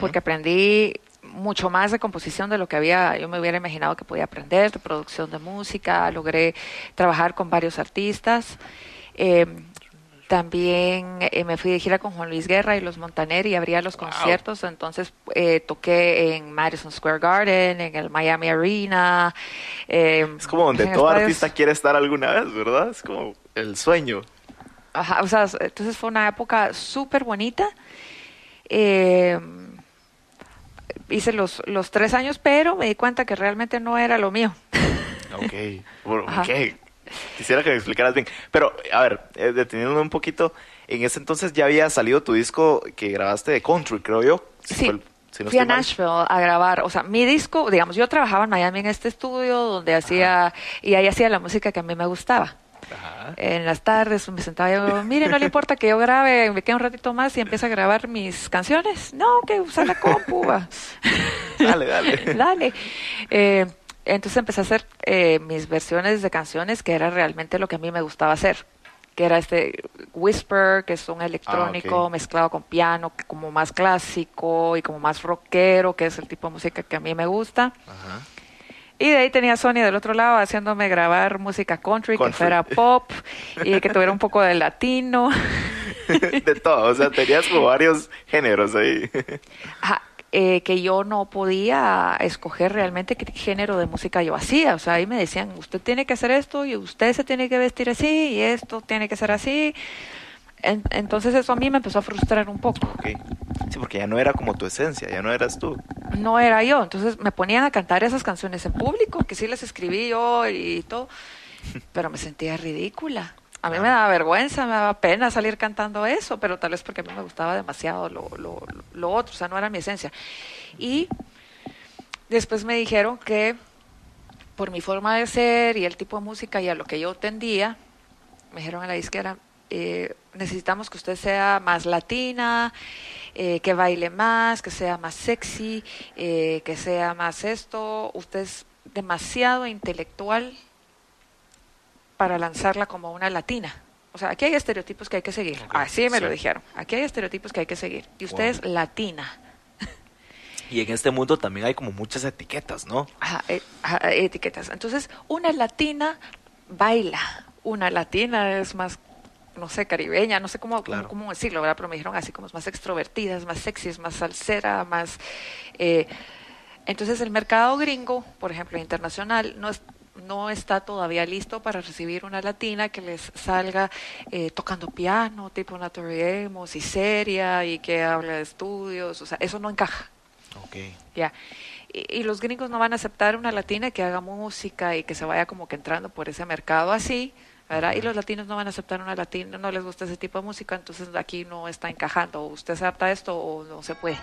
porque aprendí mucho más de composición de lo que había yo me hubiera imaginado que podía aprender, de producción de música, logré trabajar con varios artistas. Eh, también eh, me fui de gira con Juan Luis Guerra y los Montaner y abría los Wow. conciertos, entonces eh, toqué en Madison Square Garden, en el Miami Arena. eh, Es como donde todo estadios- artista quiere estar alguna vez, ¿verdad? Es como el sueño. Ajá, o sea, entonces fue una época súper bonita. Eh, hice los, los tres años, pero me di cuenta que realmente no era lo mío. Ok, bueno, ok. Quisiera que me explicaras bien. Pero, a ver, eh, deteniéndome un poquito, en ese entonces ya había salido tu disco que grabaste de country, creo yo. Si Sí, fue el- si no fui a mal. Nashville a grabar, o sea, mi disco, digamos, yo trabajaba en Miami en este estudio donde hacía, y ahí hacía la música que a mí me gustaba. Ajá. En las tardes me sentaba yo, mire, no le importa que yo grabe, me quede un ratito más y empiece a grabar mis canciones. No, que usa la compu. Dale, dale. Dale. Eh, entonces empecé a hacer eh, mis versiones de canciones, que era realmente lo que a mí me gustaba hacer. que era este whisper, que es un electrónico Ah, ok. mezclado con piano, como más clásico y como más rockero, que es el tipo de música que a mí me gusta. Ajá. Y de ahí tenía Sony del otro lado haciéndome grabar música country, Country. que fuera pop y que tuviera un poco de latino. De todo, o sea, tenías como varios géneros ahí. Ajá, eh, que yo no podía escoger realmente qué género de música yo hacía. O sea, ahí me decían, usted tiene que hacer esto y usted se tiene que vestir así y esto tiene que ser así. En- entonces eso a mí me empezó a frustrar un poco. Sí, porque ya no era como tu esencia, ya no eras tú. No era yo. Entonces me ponían a cantar esas canciones en público, que sí las escribí yo y todo, pero me sentía ridícula. A mí me daba vergüenza, me daba pena salir cantando eso, pero tal vez porque a mí me gustaba demasiado lo, lo, lo otro, o sea, no era mi esencia. Y después me dijeron que por mi forma de ser y el tipo de música y a lo que yo tendía, me dijeron a la disquera, eh, necesitamos que usted sea más latina, eh, que baile más, que sea más sexy, eh, que sea más esto. Usted es demasiado intelectual para lanzarla como una latina. O sea, aquí hay estereotipos que hay que seguir. Así me lo dijeron. Aquí hay estereotipos que hay que seguir. Y usted Wow. es latina. Y en este mundo también hay como muchas etiquetas, ¿no? Ajá, eh, ajá, etiquetas. Entonces, una latina baila. Una latina es más, no sé, caribeña, no sé cómo, cómo- decirlo, ¿verdad? Pero me dijeron así como es más extrovertida, es más sexy, es más salsera, más... eh, entonces, el mercado gringo, por ejemplo, internacional, no es no está todavía listo para recibir una latina que les salga eh, tocando piano, tipo Amos y seria y que hable de estudios, o sea, eso no encaja. Ok. Ya. Y, y los gringos no van a aceptar una latina que haga música y que se vaya como que entrando por ese mercado así, ¿verdad? Y los latinos no van a aceptar una latina, no les gusta ese tipo de música, entonces aquí no está encajando. O usted se adapta a esto o no se puede.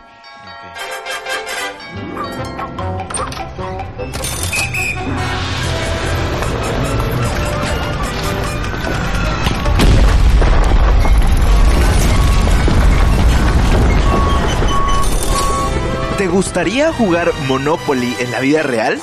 ¿Te gustaría jugar Monopoly en la vida real?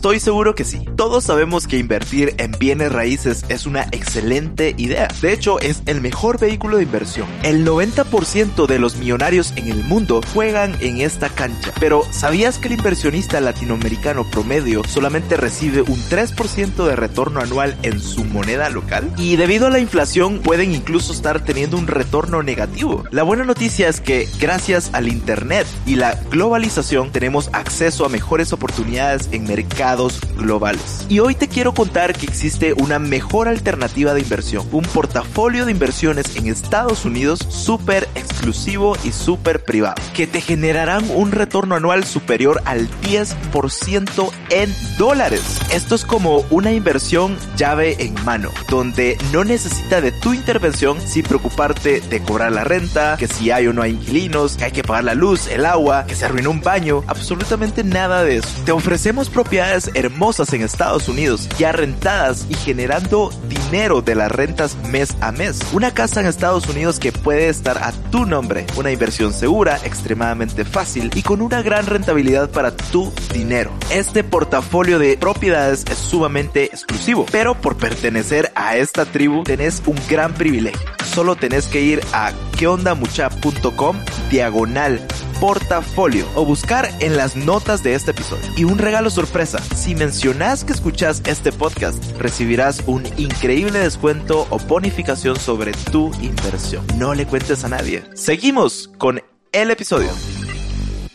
Estoy seguro que sí. Todos sabemos que invertir en bienes raíces es una excelente idea. De hecho, es el mejor vehículo de inversión. El 90% de los millonarios en el mundo juegan en esta cancha. Pero, ¿sabías que el inversionista latinoamericano promedio solamente recibe un 3% de retorno anual en su moneda local? Y debido a la inflación pueden incluso estar teniendo un retorno negativo. La buena noticia es que gracias al Internet y la globalización tenemos acceso a mejores oportunidades en mercados globales. Y hoy te quiero contar que existe una mejor alternativa de inversión, un portafolio de inversiones en Estados Unidos súper exclusivo y súper privado, que te generarán un retorno anual superior al 10% en dólares. Esto es como una inversión llave en mano, donde no necesita de tu intervención sin preocuparte de cobrar la renta, que si hay o no hay inquilinos, que hay que pagar la luz, el agua, que se arruinó un baño, absolutamente nada de eso. Te ofrecemos propiedades hermosas en Estados Unidos, ya rentadas y generando dinero de las rentas mes a mes. Una casa en Estados Unidos que puede estar a tu nombre, una inversión segura, extremadamente fácil y con una gran rentabilidad para tu dinero. Este portafolio de propiedades es sumamente exclusivo, pero por pertenecer a esta tribu tenés un gran privilegio. Solo tenés que ir a queondamucha.com diagonal portafolio o buscar en las notas de este episodio. Y un regalo sorpresa, si mencionas que escuchas este podcast, recibirás un increíble descuento o bonificación sobre tu inversión. No le cuentes a nadie. Seguimos con el episodio.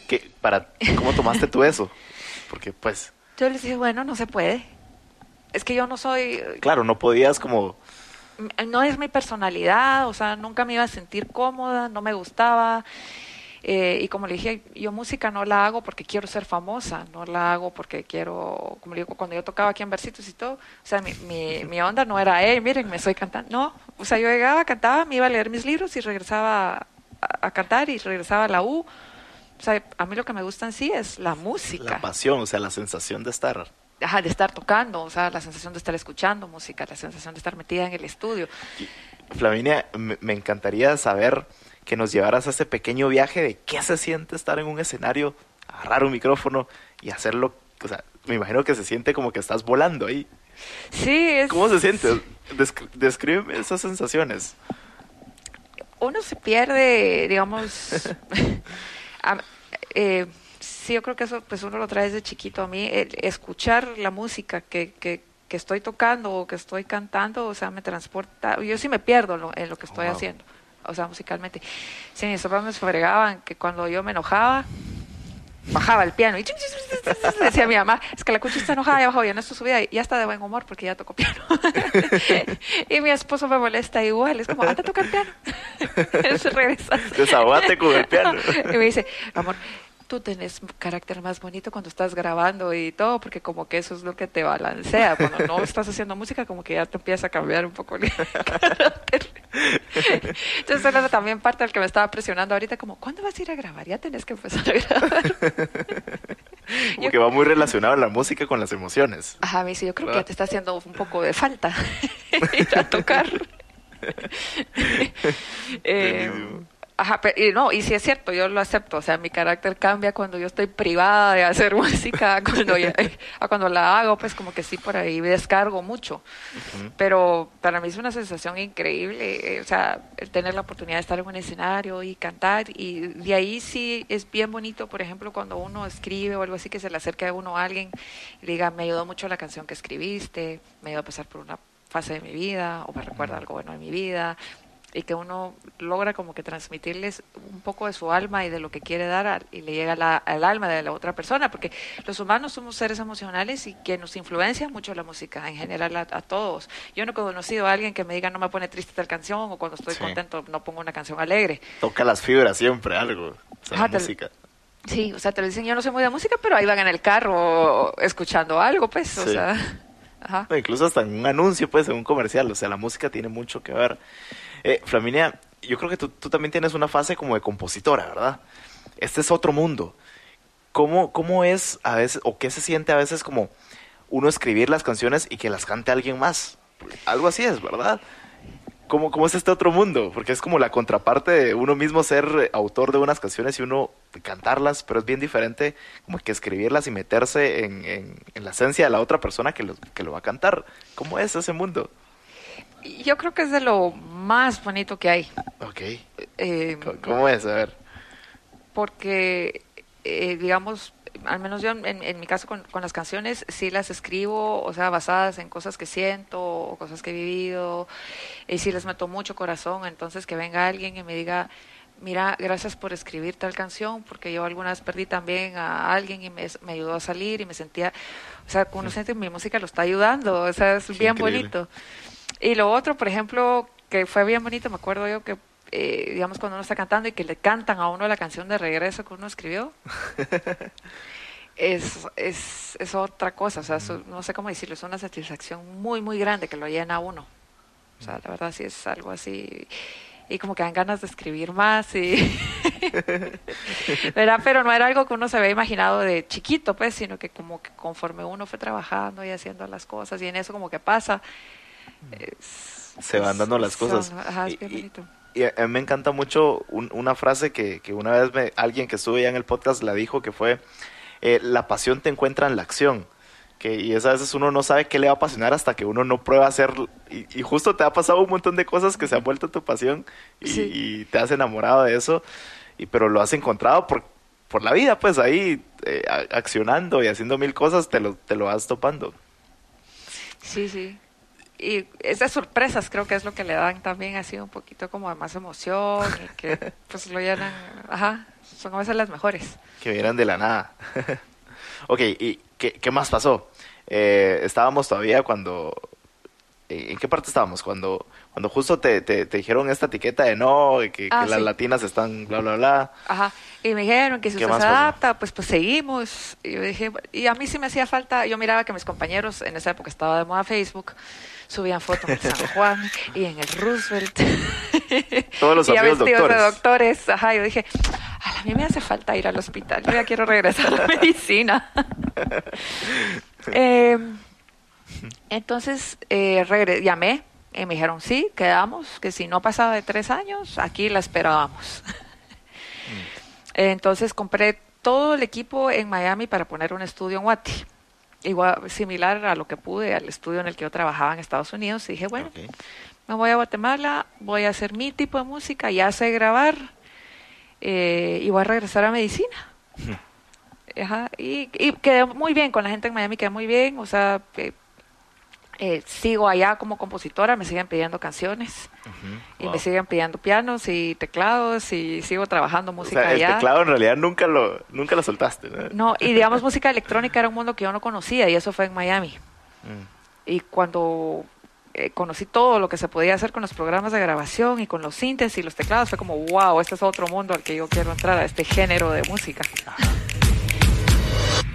¿Qué, para, ¿Cómo tomaste tú eso? Porque pues, Yo les dije, bueno, no se puede. Es que yo no soy, claro, no podías como... no es mi personalidad, o sea, nunca me iba a sentir cómoda, no me gustaba. Eh, y como le dije, yo música no la hago porque quiero ser famosa, no la hago porque quiero, como le digo, cuando yo tocaba aquí en Versitos y todo, o sea, mi, mi, mi onda no era, hey, miren, me estoy cantando, no, o sea, yo llegaba, cantaba, me iba a leer mis libros y regresaba a, a cantar y regresaba a la U. O sea, a mí lo que me gusta en sí es la música. La pasión, o sea, la sensación de estar... Ajá, de estar tocando, o sea, la sensación de estar escuchando música, la sensación de estar metida en el estudio. Flavinia, me encantaría saber que nos llevaras a ese pequeño viaje de qué se siente estar en un escenario, agarrar un micrófono y hacerlo. O sea, me imagino que se siente como que estás volando ahí. Sí, es... ¿Cómo se siente? Descri- descríbeme esas sensaciones. uno se pierde, digamos, a- eh, sí, yo creo que eso pues uno lo trae desde chiquito a mí, el escuchar la música que, que, que estoy tocando o que estoy cantando, o sea, me transporta, yo sí me pierdo lo- en lo que estoy Wow. haciendo, o sea, musicalmente. Sí, mis papás me fregaban que cuando yo me enojaba, bajaba el piano y decía mi mamá, es que la cuchi está enojada ya bajó, ya no está subida, y ya está de buen humor porque ya tocó piano. y mi esposo me molesta igual, es como, anda a tocar piano. Desahogate con el piano. y me dice, amor, tú tenés carácter más bonito cuando estás grabando y todo, porque como que eso es lo que te balancea. Cuando no estás haciendo música, como que ya te empieza a cambiar un poco el carácter. Entonces, eso era también parte del que me estaba presionando ahorita, como, ¿cuándo vas a ir a grabar? Ya tenés que empezar a grabar. Como que va muy relacionado la música con las emociones. Ajá, me dice, yo creo que ya te está haciendo un poco de falta ir a tocar. Eh. Ajá, pero, y no, y sí es cierto, yo lo acepto, o sea, mi carácter cambia cuando yo estoy privada de hacer música, cuando ya- a cuando la hago, pues como que sí por ahí descargo mucho. Pero para mí es una sensación increíble, eh, o sea, el tener la oportunidad de estar en un escenario y cantar, y de ahí sí es bien bonito, por ejemplo, cuando uno escribe o algo así que se le acerque a uno a alguien y le diga, me ayudó mucho la canción que escribiste, me ayudó a pasar por una fase de mi vida, o me recuerda algo bueno de mi vida, y que uno logra como que transmitirles un poco de su alma y de lo que quiere dar y le llega la- al alma de la otra persona, porque los humanos somos seres emocionales y que nos influencia mucho la música en general a, a todos. Yo no he conocido a alguien que me diga no me pone triste tal canción o cuando estoy Sí. contento no pongo una canción alegre. Toca las fibras siempre, algo. O sea, la Ajá, música. Sí, o sea, te lo dicen, yo no soy muy de música, pero ahí van en el carro escuchando algo, pues, o sea, ajá. No, incluso hasta en un anuncio, pues, en un comercial. O sea, la música tiene mucho que ver. Eh, Flaminia, yo creo que tú, tú también tienes una fase como de compositora, ¿verdad? Este es otro mundo. ¿Cómo, ¿Cómo es a veces, o qué se siente a veces como uno escribir las canciones y que las cante alguien más? Algo así es, ¿verdad? ¿Cómo, ¿Cómo es este otro mundo? Porque es como la contraparte de uno mismo ser eh, autor de unas canciones y uno cantarlas, pero es bien diferente como que escribirlas y meterse en, en- en la esencia de la otra persona que lo, que lo va a cantar. ¿Cómo es ese mundo? Yo creo que es de lo más bonito que hay. Ok. Eh, ¿Cómo- ¿Cómo es? A ver. porque, eh, digamos, al menos yo en, en mi caso con, con las canciones sí las escribo, o sea, basadas en cosas que siento o cosas que he vivido, y sí les meto mucho corazón, entonces que venga alguien y me diga, mira, gracias por escribir tal canción, porque yo alguna vez perdí también a alguien y me, me ayudó a salir y me sentía, o sea, uno siente que mi música lo está ayudando, o sea, es bien increíble. bonito. Y lo otro, por ejemplo, que fue bien bonito, me acuerdo yo que, eh, digamos, cuando uno está cantando y que le cantan a uno la canción de regreso que uno escribió, es, es, es otra cosa, o sea, no sé cómo decirlo, es una satisfacción muy, muy grande que lo llena a uno. O sea, la verdad sí es algo así. Y como que dan ganas de escribir más y... ¿Verdad? Pero no era algo que uno se había imaginado de chiquito, pues, sino que como que conforme uno fue trabajando y haciendo las cosas y en eso como que pasa... es- Se van dando las son- cosas. Ajá, es Y- a mí me encanta mucho un- una frase que, que una vez me, alguien que estuve ya en el podcast la dijo que fue, eh, la pasión te encuentra en la acción. Que, y es a veces uno no sabe qué le va a apasionar hasta que uno no prueba hacer. Y, y justo te ha pasado un montón de cosas que se han vuelto tu pasión y, Sí. y te has enamorado de eso. Y, pero lo has encontrado por, por la vida, pues ahí eh, accionando y haciendo mil cosas, te lo, te lo vas topando. Sí, sí. Y esas sorpresas creo que es lo que le dan también así un poquito como de más emoción y que pues lo llenan, ajá, son a veces las mejores. Que vienen de la nada. ok, ¿y qué, qué más pasó? Eh, estábamos todavía cuando... ¿En qué parte estábamos? Cuando, cuando justo te, te, te dijeron esta etiqueta de no, y que, Ah, que las sí. latinas están bla, bla, bla. Ajá, y me dijeron que si ¿Qué usted se pasó? adapta, pues pues seguimos. Y yo dije, y a mí sí me hacía falta, yo miraba que mis compañeros en esa época estaba de moda Facebook, subían fotos en San Juan y en el Roosevelt. Todos los y amigos vestidos de doctores. doctores. Ajá, yo dije, a mí me hace falta ir al hospital, yo ya quiero regresar a la medicina. Eh, entonces eh, llamé y me dijeron, sí, quedamos, que si no pasaba de tres años, aquí la esperábamos. Entonces compré todo el equipo en Miami para poner un estudio en Wati. Igual similar a lo que pude al estudio en el que yo trabajaba en Estados Unidos. Y dije, bueno, me voy a Guatemala, voy a hacer mi tipo de música, ya sé grabar eh, y voy a regresar a medicina. Ajá, y, y quedé muy bien con la gente en Miami, quedé muy bien, o sea, eh, eh, sigo allá como compositora, me siguen pidiendo canciones y Wow. me siguen pidiendo pianos y teclados y sigo trabajando O música sea, el allá. teclado en realidad nunca lo, nunca lo soltaste, ¿no? No, y digamos música electrónica era un mundo que yo no conocía y eso fue en Miami. Mm. Y cuando eh, conocí todo lo que se podía hacer con los programas de grabación y con los sintes y los teclados, fue como, wow, este es otro mundo al que yo quiero entrar, a este género de música.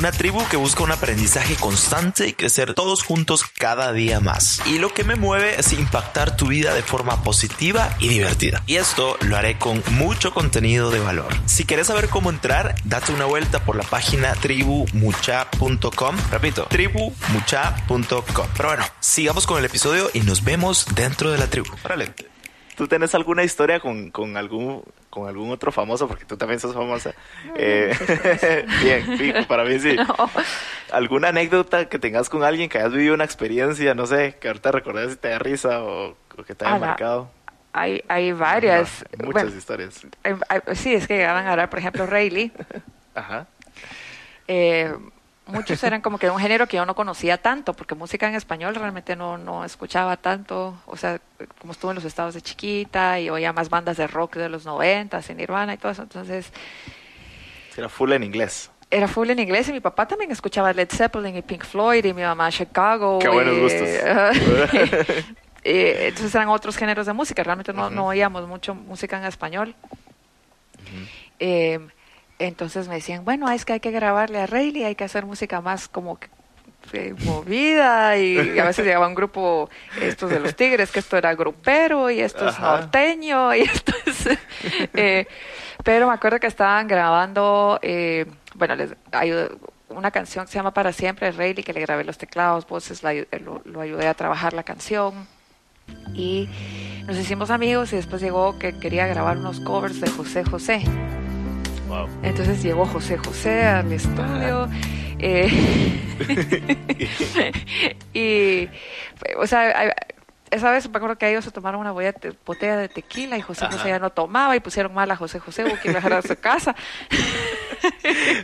Una tribu que busca un aprendizaje constante y crecer todos juntos cada día más. Y lo que me mueve es impactar tu vida de forma positiva y divertida. Y esto lo haré con mucho contenido de valor. Si quieres saber cómo entrar, date una vuelta por la página tribumucha.com. Repito, tribumucha.com. Pero bueno, sigamos con el episodio y nos vemos dentro de la tribu. Órale. ¿Tú tienes alguna historia con, con algún con algún otro famoso? Porque tú también sos famosa. Eh, bien, para mí sí. No. ¿Alguna anécdota que tengas con alguien que hayas vivido una experiencia, no sé, que ahorita recordes si te da risa o, o que te haya Ala, marcado? Hay, hay varias. Ajá, muchas Bueno, historias. hay- hay- sí, es que llegaban a hablar, por ejemplo, Rayleigh. Ajá. eh, muchos eran como que de un género que yo no conocía tanto, porque música en español realmente no, no escuchaba tanto. O sea, como estuve en los estados de chiquita y oía más bandas de rock de los noventas, en Nirvana y todo eso. Entonces, Era full en inglés. era full en inglés y mi papá también escuchaba Led Zeppelin y Pink Floyd y mi mamá Chicago. Qué buenos y- gustos. y entonces eran otros géneros de música, realmente no, no oíamos mucho música en español. Eh, entonces me decían, bueno, es que hay que grabarle a Rayleigh, hay que hacer música más como que eh, movida y a veces llegaba un grupo estos de los tigres que esto era grupero y esto es norteño y esto es eh, pero me acuerdo que estaban grabando eh, bueno les hay una canción que se llama Para siempre de Rayleigh que le grabé los teclados voces la ayu- lo, lo ayudé a trabajar la canción. Y nos hicimos amigos y después llegó que quería grabar unos covers de José José Wow. entonces llegó José José al estudio. eh, y, o sea, a- esa vez me acuerdo que ellos se tomaron una botella de, tequila y José José ya no tomaba y pusieron mal a José José, hubo que viajar a su casa.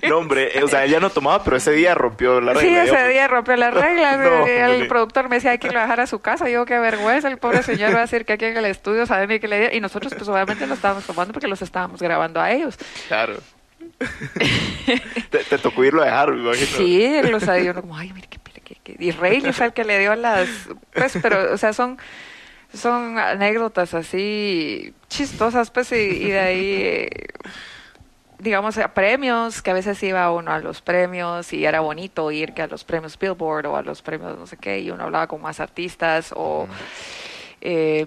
No, hombre, eh, o sea, ella no tomaba, pero ese día rompió la regla. Sí, ese día rompió las reglas. No, el productor me decía hay que a dejar a su casa. Yo, qué vergüenza, el pobre señor va a decir que aquí en el estudio saben ni que le. Y nosotros, pues obviamente lo estábamos tomando porque los estábamos grabando a ellos. Claro. te, te tocó irlo a dejar, me imagino. Sí, él lo sabía. Uno como, ay, mire, qué, qué. Y Rayleigh fue el que le dio las... Pues, pero, o sea, son, son anécdotas así chistosas, pues, y, y de ahí, eh, digamos, a premios, que a veces iba uno a los premios y era bonito ir que a los premios Billboard o a los premios no sé qué, y uno hablaba con más artistas o... eh,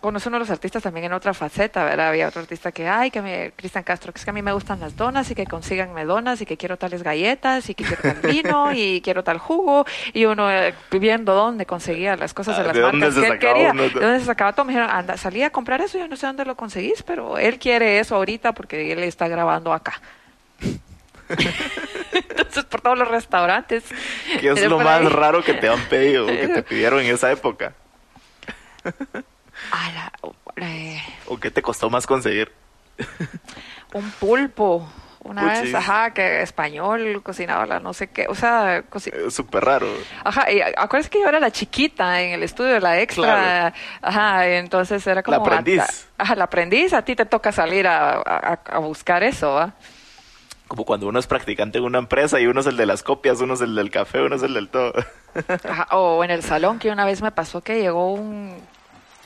conocí uno de los artistas también en otra faceta, ¿verdad? Había otro artista que, ay, que me, Cristian Castro, que es que a mí me gustan las donas y que consíganme donas y que quiero tales galletas y que quiero tal vino y quiero tal jugo y uno eh, viendo dónde conseguía las cosas de Ah, las ¿de marcas que él quería, uno? de dónde se sacaba todo, me dijeron, anda, salí a comprar eso, yo no sé dónde lo conseguís, pero él quiere eso ahorita porque él está grabando acá. Entonces, por todos los restaurantes. ¿Qué es lo más ahí. raro que te han pedido, o que te pidieron en esa época? A la- eh, ¿O qué te costó más conseguir? un pulpo. Una vez, ajá, que español, cocinaba la no sé qué, o sea, Es súper raro. Ajá, y acuerdas que yo era la chiquita en el estudio de la extra. Claro. Ajá, entonces era como. aprendiz. a- Ajá, la aprendiz, a ti te toca salir a, a- a buscar eso, ¿va? Como cuando uno es practicante en una empresa y uno es el de las copias, uno es el del café, uno es el del todo. Ajá, O en el salón, que una vez me pasó que llegó un,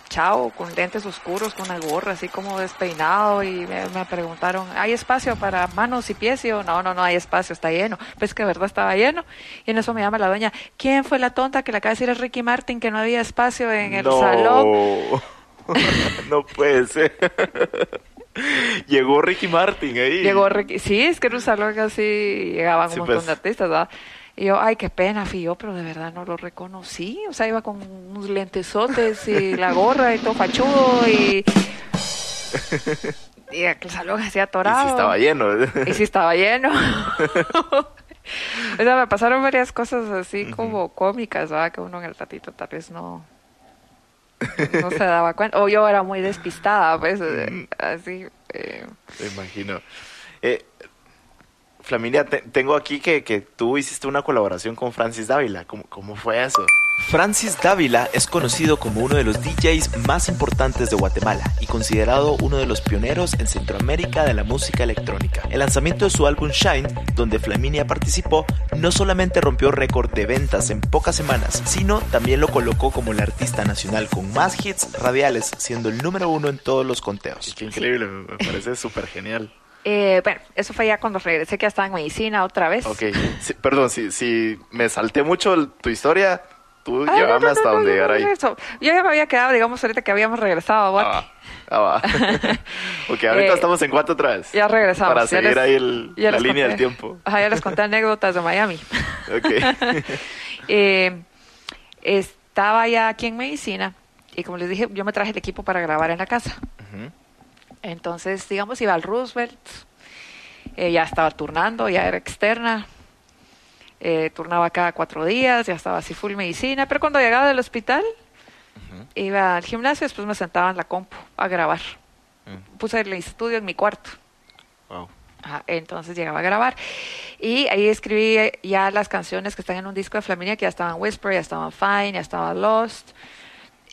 chavo con lentes oscuros, con una gorra así como despeinado y me, me preguntaron, ¿hay espacio para manos y pies? Y yo, no, no, no hay espacio, está lleno. Pues que de verdad estaba lleno. Y en eso me llama la doña, ¿quién fue la tonta que le acaba de decir a Ricky Martin que no había espacio en el no. salón? no puede ser. Llegó Ricky Martin ahí. Llegó Ricky, sí, es que era un salón así, llegaban Sí, un montón pues. de artistas, ¿verdad? Y yo, ay, qué pena, fío, pero de verdad no lo reconocí. O sea, iba con unos lentesotes y la gorra y todo fachudo y... y el salón Y atorado. sí estaba lleno. Y sí estaba lleno. o sea, me pasaron varias cosas así como cómicas, ¿verdad? Que uno en el ratito tal vez no, no se daba cuenta. O yo era muy despistada, pues, eh, así. eh, Me imagino. Eh, Flaminia, te- tengo aquí que, que tú hiciste una colaboración con Francis Dávila. ¿Cómo, cómo fue eso? Francis Dávila es conocido como uno de los DJs más importantes de Guatemala y considerado uno de los pioneros en Centroamérica de la música electrónica. El lanzamiento de su álbum Shine, donde Flaminia participó, no solamente rompió récord de ventas en pocas semanas, sino también lo colocó como el artista nacional con más hits radiales, siendo el número uno en todos los conteos. Qué increíble, me parece súper genial. Eh, bueno, eso fue ya cuando regresé, que ya estaba en medicina otra vez. Ok, sí, perdón, si, si me salté mucho tu historia, tú Ah, llévame no, hasta no, donde llegar ahí. eso. Yo ya me había quedado, digamos, ahorita que habíamos regresado a Guate. Ah, va, ah, va. ok, ahorita Eh, estamos en cuatro otra vez. Ya regresamos. Para seguir les- ahí el- la línea del tiempo. Ajá, ya les conté anécdotas de Miami. Ok. Eh, estaba ya aquí en medicina y como les dije, yo me traje el equipo para grabar en la casa. Ujú. Entonces, digamos, iba al Roosevelt, eh, ya estaba turnando, ya era externa, eh, turnaba cada cuatro días, ya estaba así full medicina, pero cuando llegaba del hospital, iba al gimnasio, después me sentaba en la compu a grabar. Mm. Puse el estudio en mi cuarto. Wow. Ajá, entonces llegaba a grabar. Y ahí escribí ya las canciones que están en un disco de Flaminia, que ya estaban Whisper, ya estaban Fine, ya estaba Lost.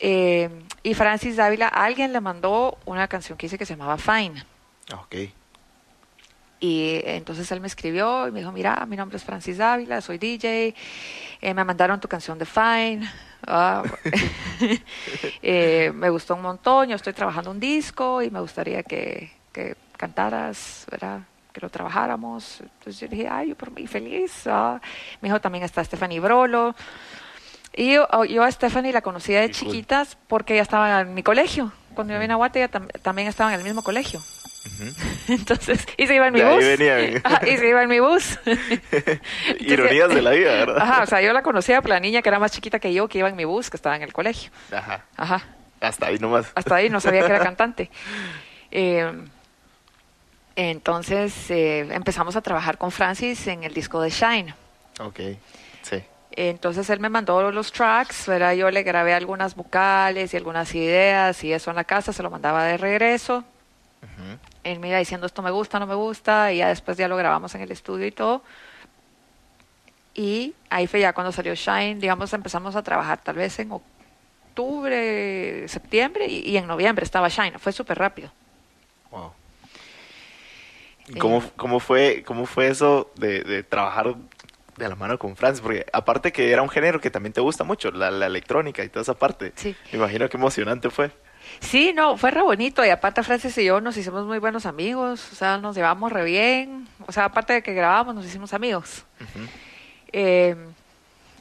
Eh, y Francis Dávila, alguien le mandó una canción que dice que se llamaba Fine. Ok. Y entonces él me escribió y me dijo, mira, mi nombre es Francis Dávila, soy DJ, eh, me mandaron tu canción de Fine, Ah, eh, me gustó un montón, yo estoy trabajando un disco y me gustaría que, que cantaras, ¿verdad? que lo trabajáramos. Entonces yo dije, ay, yo por mí feliz. ah. Me dijo, también está Stephanie Brolo. Y yo, oh, yo a Stephanie la conocía de Qué cool. chiquitas porque ella estaba en mi colegio. Cuando yo vine a Guate, ella tam- también estaba en el mismo colegio. Entonces, y se iba en mi bus. venía. Ajá, y se iba en mi bus. Ironías de la vida, ¿verdad? Ajá, o sea, yo la conocía por la niña que era más chiquita que yo, que iba en mi bus, que estaba en el colegio. Ajá. Ajá. Hasta ahí nomás. Hasta ahí no sabía que era cantante. Eh, entonces eh, empezamos a trabajar con Francis en el disco de Shine. Ok. Sí. Entonces él me mandó los tracks, ¿verdad? yo le grabé algunas vocales y algunas ideas y eso en la casa, se lo mandaba de regreso. Él me iba diciendo esto me gusta, no me gusta, y ya después ya lo grabamos en el estudio y todo. Y ahí fue ya cuando salió Shine, digamos, empezamos a trabajar tal vez en octubre, septiembre y, y en noviembre estaba Shine, fue súper rápido. Wow. ¿Y ¿Cómo, cómo, fue, ¿Cómo fue eso de, de trabajar de la mano con Francis? Porque aparte que era un género que también te gusta mucho, la, la electrónica y toda esa parte. Sí. Me imagino qué emocionante fue. Sí, no, fue re bonito y aparte Francis y yo nos hicimos muy buenos amigos, o sea, nos llevamos re bien, o sea, aparte de que grabábamos nos hicimos amigos. Eh,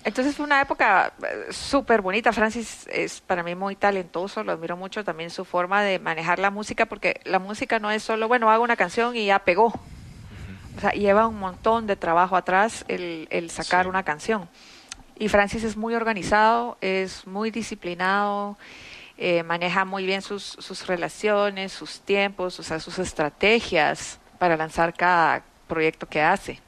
entonces fue una época eh, súper bonita. Francis es para mí muy talentoso, lo admiro mucho también su forma de manejar la música, porque la música no es solo, bueno, hago una canción y ya pegó. O sea, lleva un montón de trabajo atrás el, el sacar Sí. una canción. Y Francis es muy organizado, es muy disciplinado, eh, maneja muy bien sus, sus relaciones, sus tiempos, o sea, sus estrategias para lanzar cada proyecto que hace.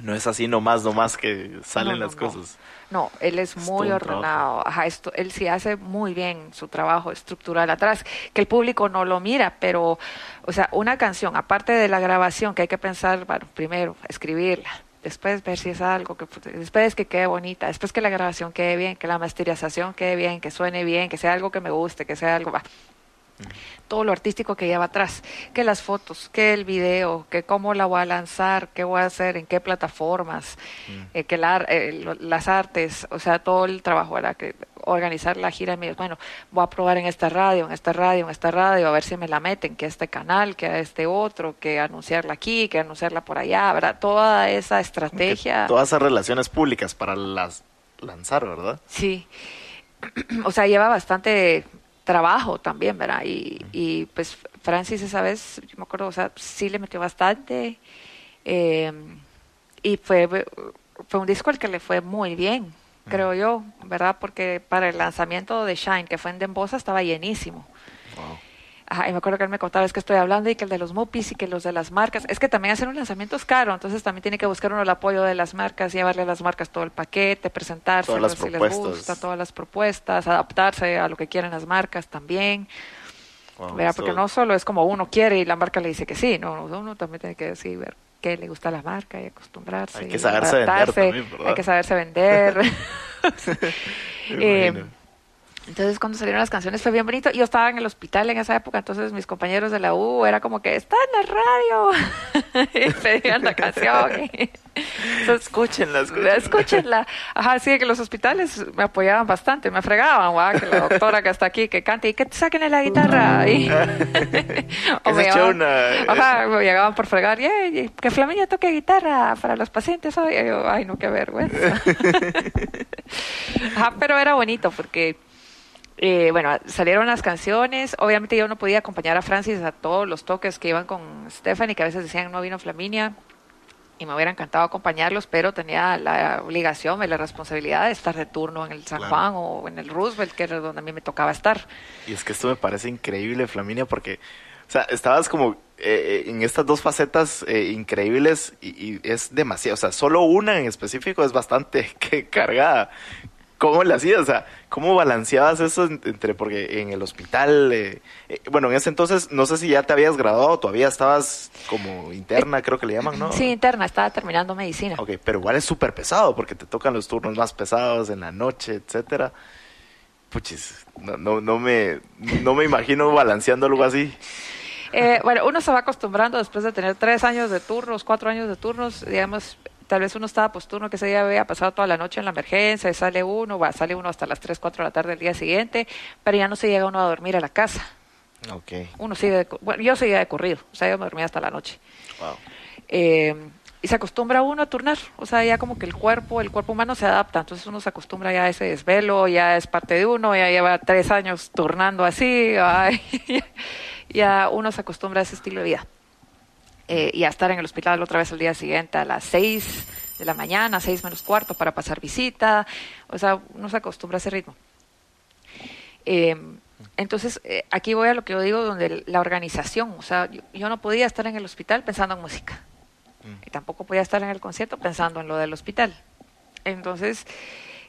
No es así nomás, nomás que salen No, no, las no. cosas. No, él es muy ordenado. Ajá, esto, él sí hace muy bien su trabajo estructural atrás, que el público no lo mira, pero, o sea, una canción, aparte de la grabación, que hay que pensar, bueno, primero, escribirla, después ver si es algo que, después que quede bonita, después que la grabación quede bien, que la masterización quede bien, que suene bien, que sea algo que me guste, que sea algo, va. Todo lo artístico que lleva atrás, que las fotos, que el video, que cómo la voy a lanzar, qué voy a hacer, en qué plataformas, eh, que la eh, lo- las artes, o sea, todo el trabajo, ¿verdad? Que organizar la gira, me bueno, voy a probar en esta radio, en esta radio, en esta radio, a ver si me la meten, que este canal, que este otro, que anunciarla aquí, que anunciarla por allá, ¿verdad? Toda esa estrategia. todas esas relaciones públicas para las lanzar, ¿verdad? Sí. o sea, lleva bastante trabajo también, ¿verdad? Y, y pues Francis esa vez, yo me acuerdo, o sea, sí le metió bastante. Eh, y fue, fue un disco al que le fue muy bien, creo yo, ¿verdad? Porque para el lanzamiento de Shine, que fue en Dembosa, estaba llenísimo. Ajá, y me acuerdo que él me contaba, es que estoy hablando y que el de los Mupis y que los de las marcas, es que también hacer un lanzamiento es caro, entonces también tiene que buscar uno el apoyo de las marcas, llevarle a las marcas todo el paquete, presentarse si les gusta, todas las propuestas, adaptarse a lo que quieren las marcas también. Porque no solo es como uno quiere y la marca le dice que sí, no, uno también tiene que decir, ver qué le gusta la marca y acostumbrarse. Hay que saberse vender también, Hay que saberse vender. eh, entonces cuando salieron las canciones fue bien bonito. Yo estaba en el hospital en esa época, entonces mis compañeros de la U era como que está en la radio y pedían la canción. escúchenla, escúchenla. Escúchenla. Ajá, sí, que los hospitales me apoyaban bastante, me fregaban, guau, que la doctora que está aquí, que cante y que te saquen la guitarra. Y... o me llegaban, ajá, me llegaban por fregar, y que Flaminia toque guitarra para los pacientes hoy. ay, no, qué vergüenza. ajá, pero era bonito porque eh, bueno, salieron las canciones. Obviamente yo no podía acompañar a Francis a todos los toques que iban con Stephanie, que a veces decían no vino Flaminia. Y me hubiera encantado acompañarlos, pero tenía la obligación y la responsabilidad de estar de turno en el San Juan o en el Roosevelt, que era donde a mí me tocaba estar. Y es que esto me parece increíble, Flaminia, porque o sea, estabas como eh, en estas dos facetas eh, increíbles y, y, es demasiado. O sea, solo una en específico es bastante cargada. ¿Cómo le hacías? O sea, ¿cómo balanceabas eso entre, porque en el hospital, eh, eh, bueno, en ese entonces, no sé si ya te habías graduado, todavía estabas como interna, creo que le llaman, ¿no? Sí, interna, estaba terminando medicina. Ok, pero igual es súper pesado porque te tocan los turnos más pesados en la noche, etcétera. Puchis, no, no, no, me, no me imagino balanceando algo así. Eh, bueno, uno se va acostumbrando después de tener tres años de turnos, cuatro años de turnos, digamos, tal vez uno estaba posturno que ese día había pasado toda la noche en la emergencia, y sale uno, va, sale uno hasta las 3, 4 de la tarde del día siguiente, pero ya no se llega uno a dormir a la casa. Okay. Uno sigue, bueno, yo seguía de corrido, o sea, yo me dormía hasta la noche. Wow. Eh, y se acostumbra uno a turnar, o sea, ya como que el cuerpo, el cuerpo humano se adapta, entonces uno se acostumbra ya a ese desvelo, ya es parte de uno, ya lleva tres años turnando así, ay, ya uno se acostumbra a ese estilo de vida eh, y a estar en el hospital otra vez el día siguiente a las 6 de la mañana, 6 menos cuarto para pasar visita. O sea, uno se acostumbra a ese ritmo. Eh, entonces, eh, aquí voy a lo que yo digo, donde la organización, o sea, yo, yo no podía estar en el hospital pensando en música. Y tampoco podía estar en el concierto pensando en lo del hospital. Entonces,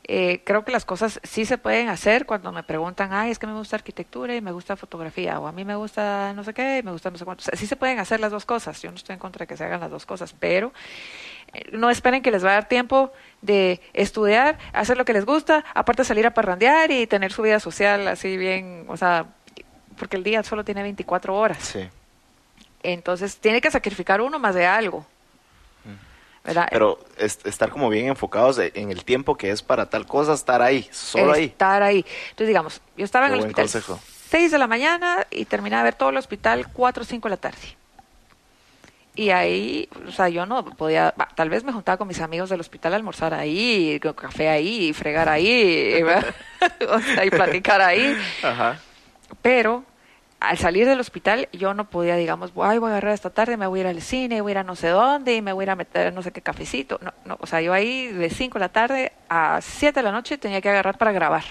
eh, creo que las cosas sí se pueden hacer cuando me preguntan, ay, es que me gusta arquitectura y me gusta fotografía, o a mí me gusta no sé qué y me gusta no sé cuánto. O sea, sí se pueden hacer las dos cosas. Yo no estoy en contra de que se hagan las dos cosas, pero eh, no esperen que les va a dar tiempo de estudiar, hacer lo que les gusta, aparte salir a parrandear y tener su vida social así bien, o sea, porque el día solo tiene 24 horas. Sí. Entonces, tiene que sacrificar uno más de algo. ¿Verdad? Pero es, estar como bien enfocados en el tiempo que es para tal cosa, estar ahí, solo ahí. Estar ahí. Entonces, digamos, yo estaba Qué en el hospital consejo. 6 de la mañana y terminaba de ver todo el hospital 4 o 5 de la tarde. Y ahí, o sea, yo no podía, bah, tal vez me juntaba con mis amigos del hospital a almorzar ahí, con café ahí, fregar ahí, o sea, y platicar ahí. Ajá. Pero al salir del hospital yo no podía, digamos, ay, voy a agarrar esta tarde, me voy a ir al cine, voy a ir a no sé dónde y me voy a ir a meter no sé qué cafecito. No, no, o sea, yo ahí de 5 de la tarde a 7 de la noche tenía que agarrar para grabar.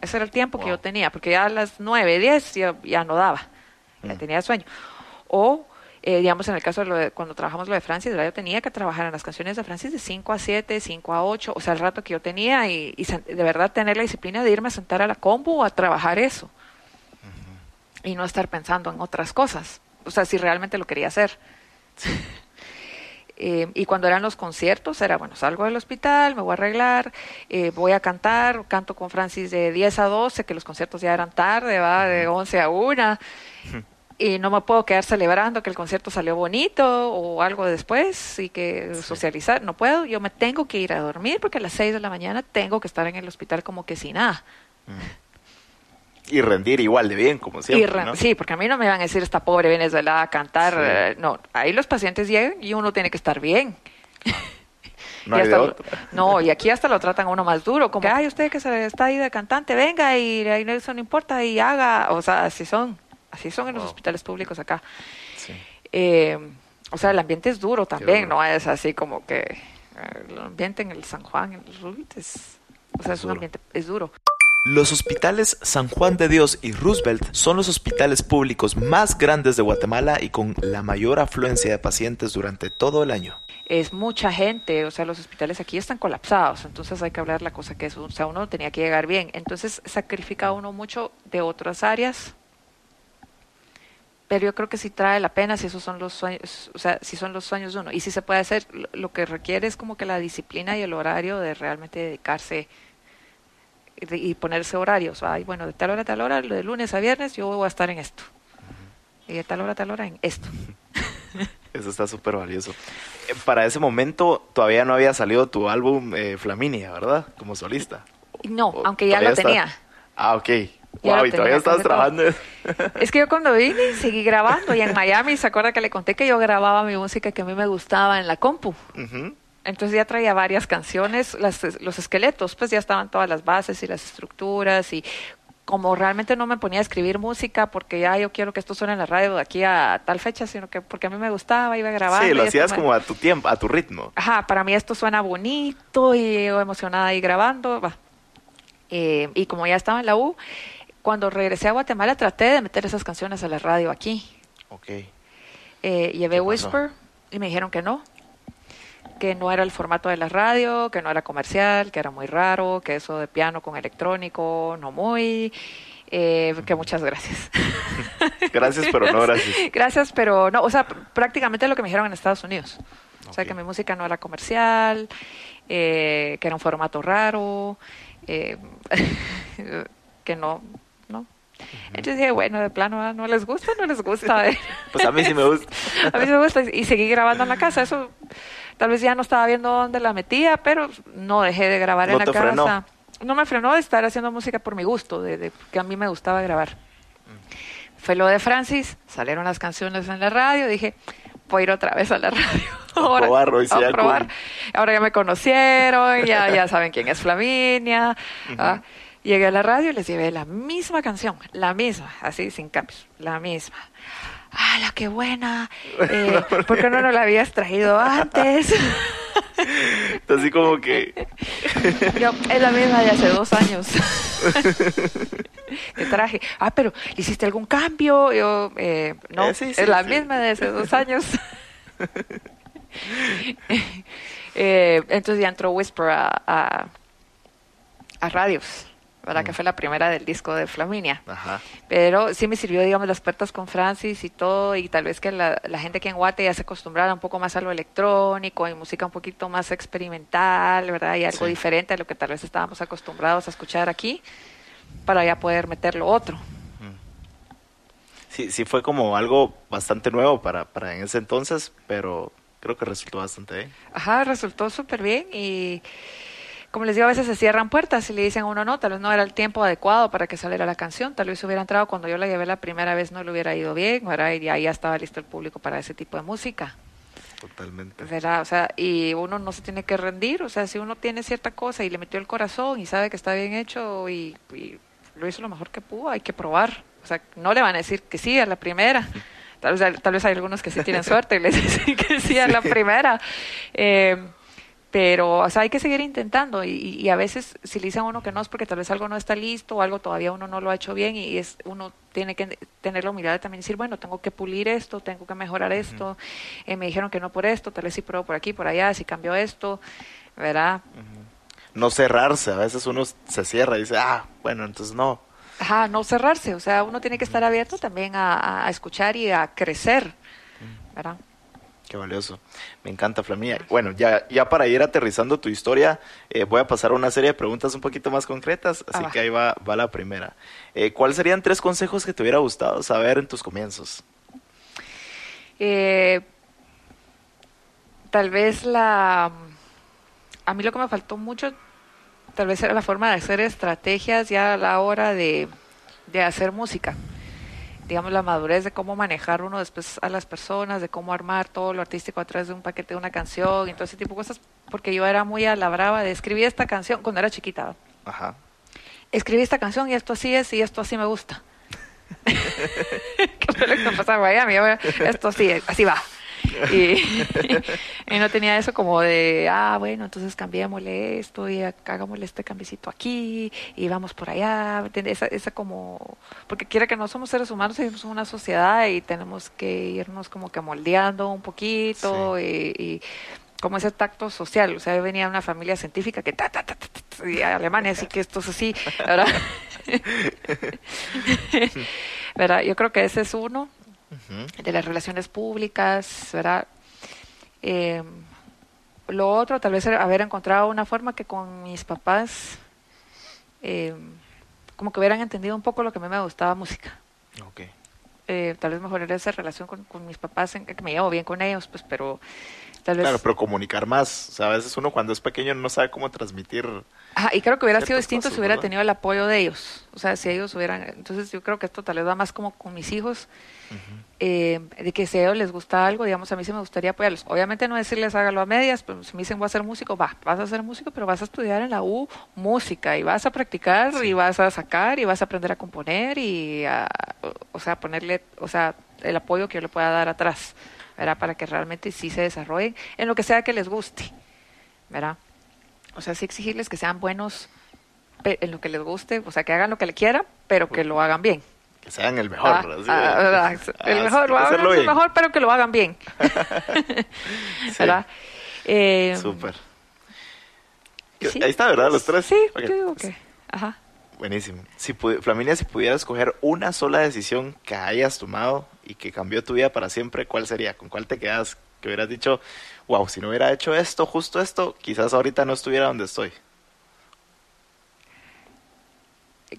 Ese era el tiempo que yo tenía, porque ya a las 9, 10 ya, ya no daba, ya Mm. tenía sueño. O, eh, digamos, en el caso de lo de, cuando trabajamos lo de Francis, yo tenía que trabajar en las canciones de Francis de 5 a 7, 5 a 8, o sea, el rato que yo tenía y, de verdad tener la disciplina de irme a sentar a la compu a trabajar eso y no estar pensando en otras cosas. O sea, si realmente lo quería hacer. Eh, y cuando eran los conciertos, era, bueno, salgo del hospital, me voy a arreglar, eh, voy a cantar, canto con Francis de 10 a 12, que los conciertos ya eran tarde, va, de 11 a 1. y no me puedo quedar celebrando que el concierto salió bonito o algo después y que socializar, no puedo, yo me tengo que ir a dormir porque a las 6 de la mañana tengo que estar en el hospital como que sin nada. Y rendir igual de bien, como siempre. ¿no? Sí, porque a mí no me van a decir esta pobre venezolana a cantar. Eh, no, ahí los pacientes llegan y uno tiene que estar bien. No, otro. no, y aquí hasta lo tratan uno más duro, como, ay, usted que se está ahí de cantante, venga y, y eso no importa y haga, o sea, así son. Así son en los hospitales públicos acá. Eh, o sea, el ambiente es duro también, no es así como que eh, el ambiente en el San Juan, en el Roosevelt es, o sea, es, un ambiente, es duro. Los hospitales San Juan de Dios y Roosevelt son los hospitales públicos más grandes de Guatemala y con la mayor afluencia de pacientes durante todo el año. Es mucha gente, o sea, los hospitales aquí están colapsados, entonces hay que hablar la cosa que es, o sea, uno tenía que llegar bien, entonces sacrifica uno mucho de otras áreas pero yo creo que sí trae la pena si esos son los sueños, o sea, si son los sueños de uno. Y si se puede hacer, lo que requiere es como que la disciplina y el horario de realmente dedicarse y ponerse horarios. Ay, bueno, de tal hora a tal hora, de lunes a viernes, yo voy a estar en esto. Y de tal hora a tal hora en esto. Eso está súper valioso. Eh, para ese momento todavía no había salido tu álbum eh, Flaminia, ¿verdad? Como solista. No, aunque ya lo tenía. Ah, ok. Wow, y todavía estabas trabajando. Es que yo cuando vine seguí grabando y en Miami, ¿se acuerda que le conté que yo grababa mi música que a mí me gustaba en la compu? Entonces ya traía varias canciones, las, los esqueletos, pues ya estaban todas las bases y las estructuras y como realmente no me ponía a escribir música porque ya yo quiero que esto suene en la radio de aquí a tal fecha, sino que porque a mí me gustaba, iba a grabar. Sí, lo hacías como a tu tiempo, a tu ritmo. Ajá, para mí esto suena bonito y yo emocionada ahí grabando. Va. Eh, y como ya estaba en la U, cuando regresé a Guatemala traté de meter esas canciones a la radio aquí. Ok. Eh, llevé Whisper y me dijeron que no, que no era el formato de la radio, que no era comercial, que era muy raro, que eso de piano con electrónico, no muy. Eh, que muchas gracias. gracias, pero no gracias. gracias, pero no. O sea, prácticamente lo que me dijeron en Estados Unidos. O sea, que mi música no era comercial, eh, que era un formato raro, que no, entonces dije, bueno, de plano, ah, ¿no les gusta? ¿No les gusta? pues a mí sí me gusta. a mí sí me gusta y seguí grabando en la casa. Eso tal vez ya no estaba viendo dónde la metía, pero no dejé de grabar en la casa. No me frenó de estar haciendo música por mi gusto, de, que a mí me gustaba grabar. Fue lo de Francis, salieron las canciones en la radio, dije, voy a ir otra vez a la radio. Ahora, a probar, Ahora ya me conocieron, ya, ya saben quién es Flaminia. Llegué a la radio y les llevé la misma canción, la misma, así sin cambios, la misma. ¡Ah, qué buena! Eh, ¿Por qué no nos la habías traído antes? Así como que... Yo, es la misma de hace dos años. Te traje. Ah, pero ¿hiciste algún cambio? Yo, eh, no, eh, es la misma de hace dos años. eh, entonces ya entró Whisper a, a, a radios. ¿Verdad? Que fue la primera del disco de Flaminia. Pero sí me sirvió, digamos, las puertas con Francis y todo, y tal vez que la, gente que en Guate ya se acostumbrara un poco más a lo electrónico y música un poquito más experimental, ¿verdad? Y algo diferente a lo que tal vez estábamos acostumbrados a escuchar aquí, para ya poder meter lo otro. Sí, sí fue como algo bastante nuevo para, para en ese entonces, pero creo que resultó bastante bien. Ajá, resultó súper bien y como les digo, a veces se cierran puertas y le dicen a uno, no, tal vez no era el tiempo adecuado para que saliera la canción, tal vez hubiera entrado cuando yo la llevé la primera vez, no le hubiera ido bien, ¿verdad? Y ya, ya estaba listo el público para ese tipo de música. Totalmente. ¿verdad? O sea, y uno no se tiene que rendir, o sea, si uno tiene cierta cosa y le metió el corazón y sabe que está bien hecho y, lo hizo lo mejor que pudo, hay que probar. O sea, no le van a decir que sí a la primera. Tal vez, tal vez hay algunos que sí tienen suerte y les dicen que sí a la primera. Eh, pero o sea, hay que seguir intentando y, a veces si le dicen a uno que no es porque tal vez algo no está listo o algo todavía uno no lo ha hecho bien y es uno tiene que tener la humildad de también decir, bueno, tengo que pulir esto, tengo que mejorar esto, eh, me dijeron que no por esto, tal vez sí pruebo por aquí, por allá, si cambio esto, ¿verdad? No cerrarse, a veces uno se cierra y dice, ah, bueno, entonces no. Ajá, no cerrarse, o sea, uno tiene que estar abierto también a, a escuchar y a crecer, ¿verdad? Qué valioso. Me encanta, Flamía. Bueno, ya, ya para ir aterrizando tu historia, eh, voy a pasar a una serie de preguntas un poquito más concretas, así Ah, va. que ahí va, va la primera. Eh, ¿Cuáles serían tres consejos que te hubiera gustado saber en tus comienzos? Eh, tal vez la... A mí lo que me faltó mucho, tal vez era la forma de hacer estrategias ya a la hora de, de hacer música. Digamos, la madurez de cómo manejar uno después a las personas, de cómo armar todo lo artístico a través de un paquete de una canción y todo ese tipo de cosas, porque yo era muy a la brava de escribir esta canción cuando era chiquita. Ajá. Escribí esta canción y esto así es y esto así me gusta. ¿Qué fue lo que me pasaba en Miami? Esto sí, así va. Y, y no tenía eso como de, ah, bueno, entonces cambiémosle esto y hagámosle este cambicito aquí y vamos por allá. Esa, esa como, porque quiera que no somos seres humanos, somos una sociedad y tenemos que irnos como que moldeando un poquito y, y como ese tacto social. O sea, yo venía de una familia científica que ta, ta, ta, ta, ta, y Alemania, así que esto es así, ¿verdad? ¿verdad? Yo creo que ese es uno De las relaciones públicas, ¿verdad? Eh, lo otro, tal vez haber encontrado una forma que con mis papás, eh, como que hubieran entendido un poco lo que a mí me gustaba música. Ok. Eh, tal vez mejorar esa relación con, con mis papás, en que me llevo bien con ellos, pues, pero tal vez... Claro, pero comunicar más. O sea, a veces uno cuando es pequeño no sabe cómo transmitir. Ajá, y creo que hubiera sido distinto cosas, si hubiera ¿verdad? tenido el apoyo de ellos. O sea, si ellos hubieran... Entonces yo creo que esto tal vez va más como con mis hijos, eh, de que si a ellos les gusta algo, digamos, a mí sí me gustaría apoyarlos. Obviamente no decirles hágalo a medias, pero si me dicen voy a ser músico, va, vas a ser músico, pero vas a estudiar en la U música y vas a practicar y vas a sacar y vas a aprender a componer y a, o sea, ponerle, o sea, el apoyo que yo le pueda dar atrás, ¿verdad? Para que realmente sí se desarrollen en lo que sea que les guste, ¿verdad? O sea, sí exigirles que sean buenos en lo que les guste, o sea, que hagan lo que le quieran, pero que lo hagan bien. Que sean el mejor. Ah, ah. El Ah, mejor, lo bien. mejor, pero que lo hagan bien. ¿Verdad? Eh, Súper. sí. Ahí está, ¿verdad? Los tres. Sí, Ok. yo digo que. Ajá. Buenísimo. Si Flaminia, si pudieras escoger una sola decisión que hayas tomado y que cambió tu vida para siempre, ¿cuál sería? ¿Con cuál te quedas? Que hubieras dicho, wow, si no hubiera hecho esto, justo esto, quizás ahorita no estuviera donde estoy.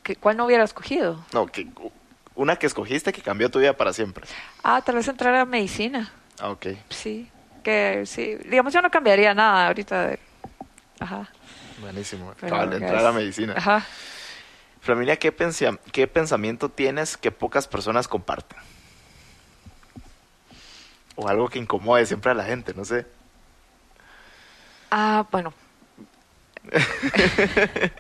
¿Qué- ¿Cuál no hubiera escogido? No, que una que escogiste que cambió tu vida para siempre. Ah, tal vez entrar a medicina. Ah, ok. Sí. Que sí. Digamos, yo no cambiaría nada ahorita. de- Ajá. Buenísimo. Cabal, que entrar a medicina. Ajá. Flaminia, ¿qué, ¿qué pensamiento tienes que pocas personas comparten? O algo que incomode siempre a la gente, no sé. Ah, bueno.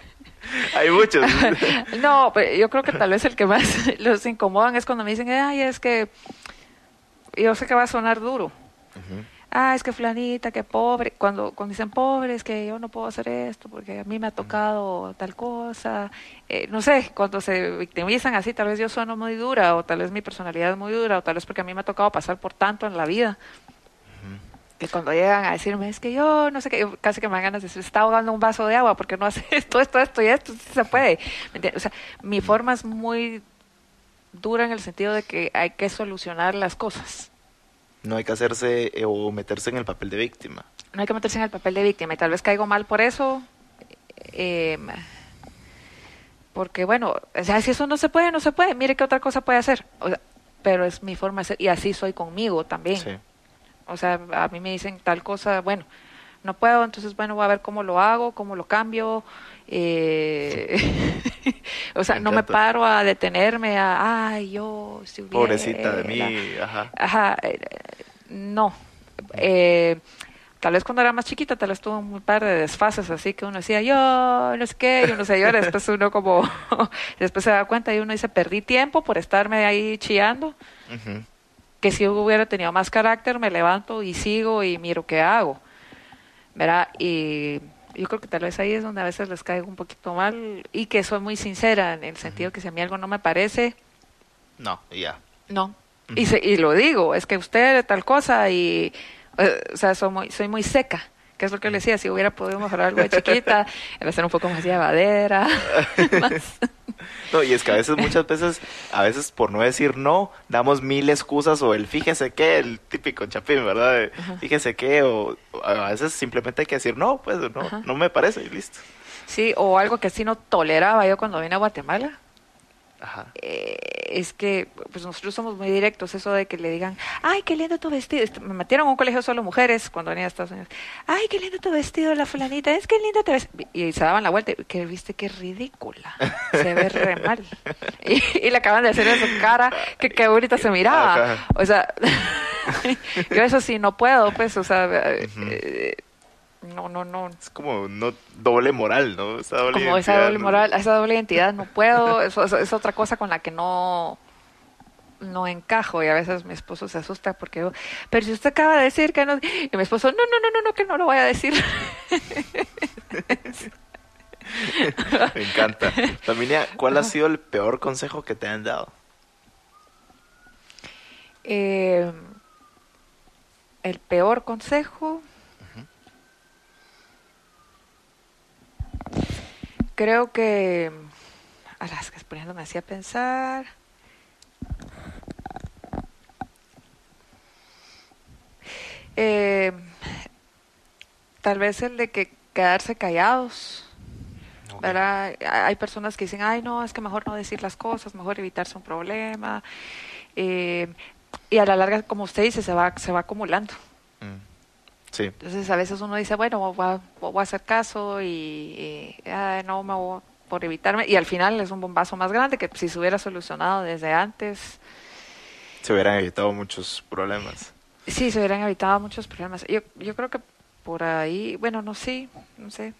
Hay muchos. no, pero yo creo que tal vez el que más los incomodan es cuando me dicen, ay, es que yo sé que va a sonar duro. Ujú. Ah, es que flanita, que pobre. Cuando, cuando dicen pobre, es que yo no puedo hacer esto porque a mí me ha tocado tal cosa. Eh, no sé, cuando se victimizan así, tal vez yo sueno muy dura o tal vez mi personalidad es muy dura o tal vez porque a mí me ha tocado pasar por tanto en la vida. Que cuando llegan a decirme, es que yo no sé qué, yo casi que me dan ganas de decir, está ahogando un vaso de agua porque no hace esto, esto, esto y esto, sí se puede. ¿Me? O sea, mi forma es muy dura en el sentido de que hay que solucionar las cosas. No hay que hacerse eh, o meterse en el papel de víctima. no hay que meterse en el papel de víctima y tal vez caigo mal por eso. eh, porque bueno, o sea, si eso no se puede, no se puede. Mire qué otra cosa puede hacer. O sea, pero es mi forma de ser y así soy conmigo también. Sí. O sea, a mí me dicen tal cosa, bueno, no puedo, entonces bueno, voy a ver cómo lo hago, cómo lo cambio. Eh, o sea, Me no me paro a detenerme a, ay, yo si hubiera... Pobrecita de mí, ajá. Ajá, eh, no. Eh, tal vez cuando era más chiquita, tal vez tuvo un par de desfases así que uno decía, yo no sé qué, yo no sé, yo después uno como, después se da cuenta y uno dice, perdí tiempo por estarme ahí chillando, que si hubiera tenido más carácter, me levanto y sigo y miro qué hago. ¿Verdad? Y yo creo que tal vez ahí es donde a veces les caigo un poquito mal y que soy muy sincera en el sentido que si a mí algo no me parece, No, ya. no. Y, se- y lo digo, es que usted tal cosa y, eh, o sea, soy muy, soy muy seca, que es lo que le decía, si hubiera podido mejorar algo de chiquita, era ser un poco más llevadera. más- No, y es que a veces, muchas veces, a veces por no decir no, damos mil excusas o el fíjese que, el típico chapín, ¿verdad? De fíjese que, o, o a veces simplemente hay que decir no, pues no, Ajá. no me parece y listo. Sí, o algo que sí no toleraba yo cuando vine a Guatemala. Ajá. eh, es que pues nosotros somos muy directos, eso de que le digan, ay, qué lindo tu vestido. Este, Me metieron a un colegio solo mujeres cuando venía a Estados Unidos. Ay, qué lindo tu vestido, la fulanita, es que lindo te ves. Y se daban la vuelta, que viste qué ridícula, se ve re mal. Y, y le acaban de hacer en su cara que qué bonita se miraba. Ajá. O sea, yo eso sí no puedo, pues, o sea, eh, no, no, no, Es como no doble moral, ¿no? Esa doble como esa doble ¿no? moral, esa doble identidad no puedo, eso, eso es otra cosa con la que no no encajo y a veces mi esposo se asusta porque yo, pero si usted acaba de decir que no, y mi esposo, no, no, no, no, no, que no lo voy a decir. Me encanta. Flaminia, ¿cuál ha sido el peor consejo que te han dado? Eh, el peor consejo. Creo que. A las que poniéndome así a pensar. Eh, tal vez el de que quedarse callados. Ok. ¿verdad? Hay personas que dicen, ay, no, es que mejor no decir las cosas, mejor evitarse un problema. Eh, y a la larga, como usted dice, se va, se va acumulando. Sí. Entonces, a veces uno dice, bueno, voy a, voy a hacer caso y, y, ay, no me voy por evitarme. Y al final es un bombazo más grande que si se hubiera solucionado desde antes, Se hubieran evitado muchos problemas. sí, se hubieran evitado muchos problemas. Yo, yo creo que por ahí, bueno, no sé, no sé.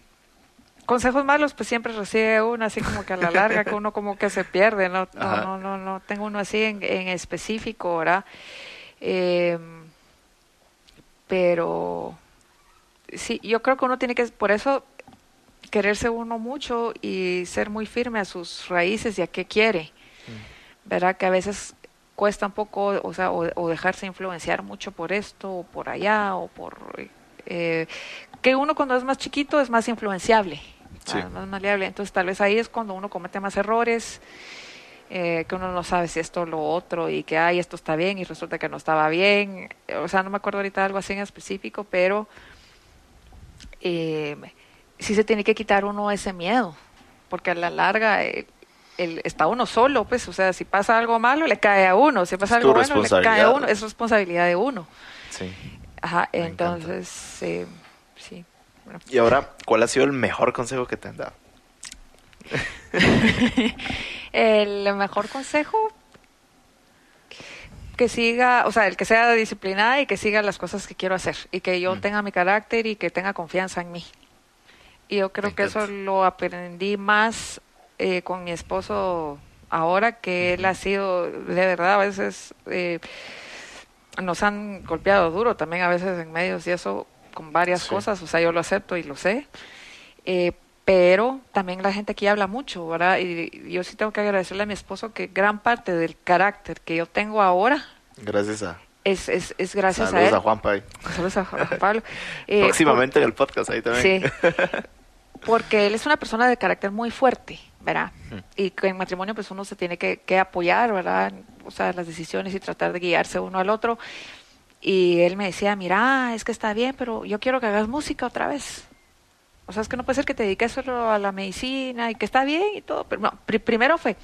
Consejos malos, pues siempre recibe uno, así como que a la larga, que uno como que se pierde, no, no, no, no, no tengo uno así en, en específico, ¿verdad? Eh, pero sí, yo creo que uno tiene que, por eso, quererse uno mucho y ser muy firme a sus raíces y a qué quiere, ¿verdad? Que a veces cuesta un poco, o sea, o, o dejarse influenciar mucho por esto o por allá o por... eh, que uno cuando es más chiquito es más influenciable, Sí. ¿verdad? más maleable. Entonces tal vez ahí es cuando uno comete más errores, eh, que uno no sabe si esto o lo otro y que, ay, esto está bien y resulta que no estaba bien. O sea, no me acuerdo ahorita de algo así en específico, pero eh, sí se tiene que quitar uno ese miedo, porque a la larga eh, el, está uno solo, pues, o sea, si pasa algo malo le cae a uno, si pasa algo bueno le cae a uno, es responsabilidad de uno. Sí. Ajá, Me entonces, eh, sí. bueno. Y ahora, ¿cuál ha sido el mejor consejo que te han dado? El mejor consejo que siga, o sea, el que sea disciplinada y que siga las cosas que quiero hacer y que yo Mm. tenga mi carácter y que tenga confianza en mí. Y yo creo que eso lo aprendí más eh, con mi esposo ahora, que él ha sido, de verdad, a veces eh, nos han golpeado duro también, a veces en medios y eso, con varias Sí. cosas, o sea, yo lo acepto y lo sé. Eh, pero también la gente aquí habla mucho, ¿verdad? Y yo sí tengo que agradecerle a mi esposo que gran parte del carácter que yo tengo ahora Gracias a... es, es, es gracias Saludos a él. a Juanpa ahí. Saludos a Juan Pablo. Eh, Próximamente en el podcast ahí también. Sí. Porque él es una persona de carácter muy fuerte, ¿verdad? Y que en matrimonio pues uno se tiene que, que apoyar, ¿verdad? O sea, las decisiones y tratar de guiarse uno al otro. Y él me decía, mira, es que está bien, pero yo quiero que hagas música otra vez. O sea, es que no puede ser que te dediques solo a la medicina y que está bien y todo. Pero no, pri- primero fue,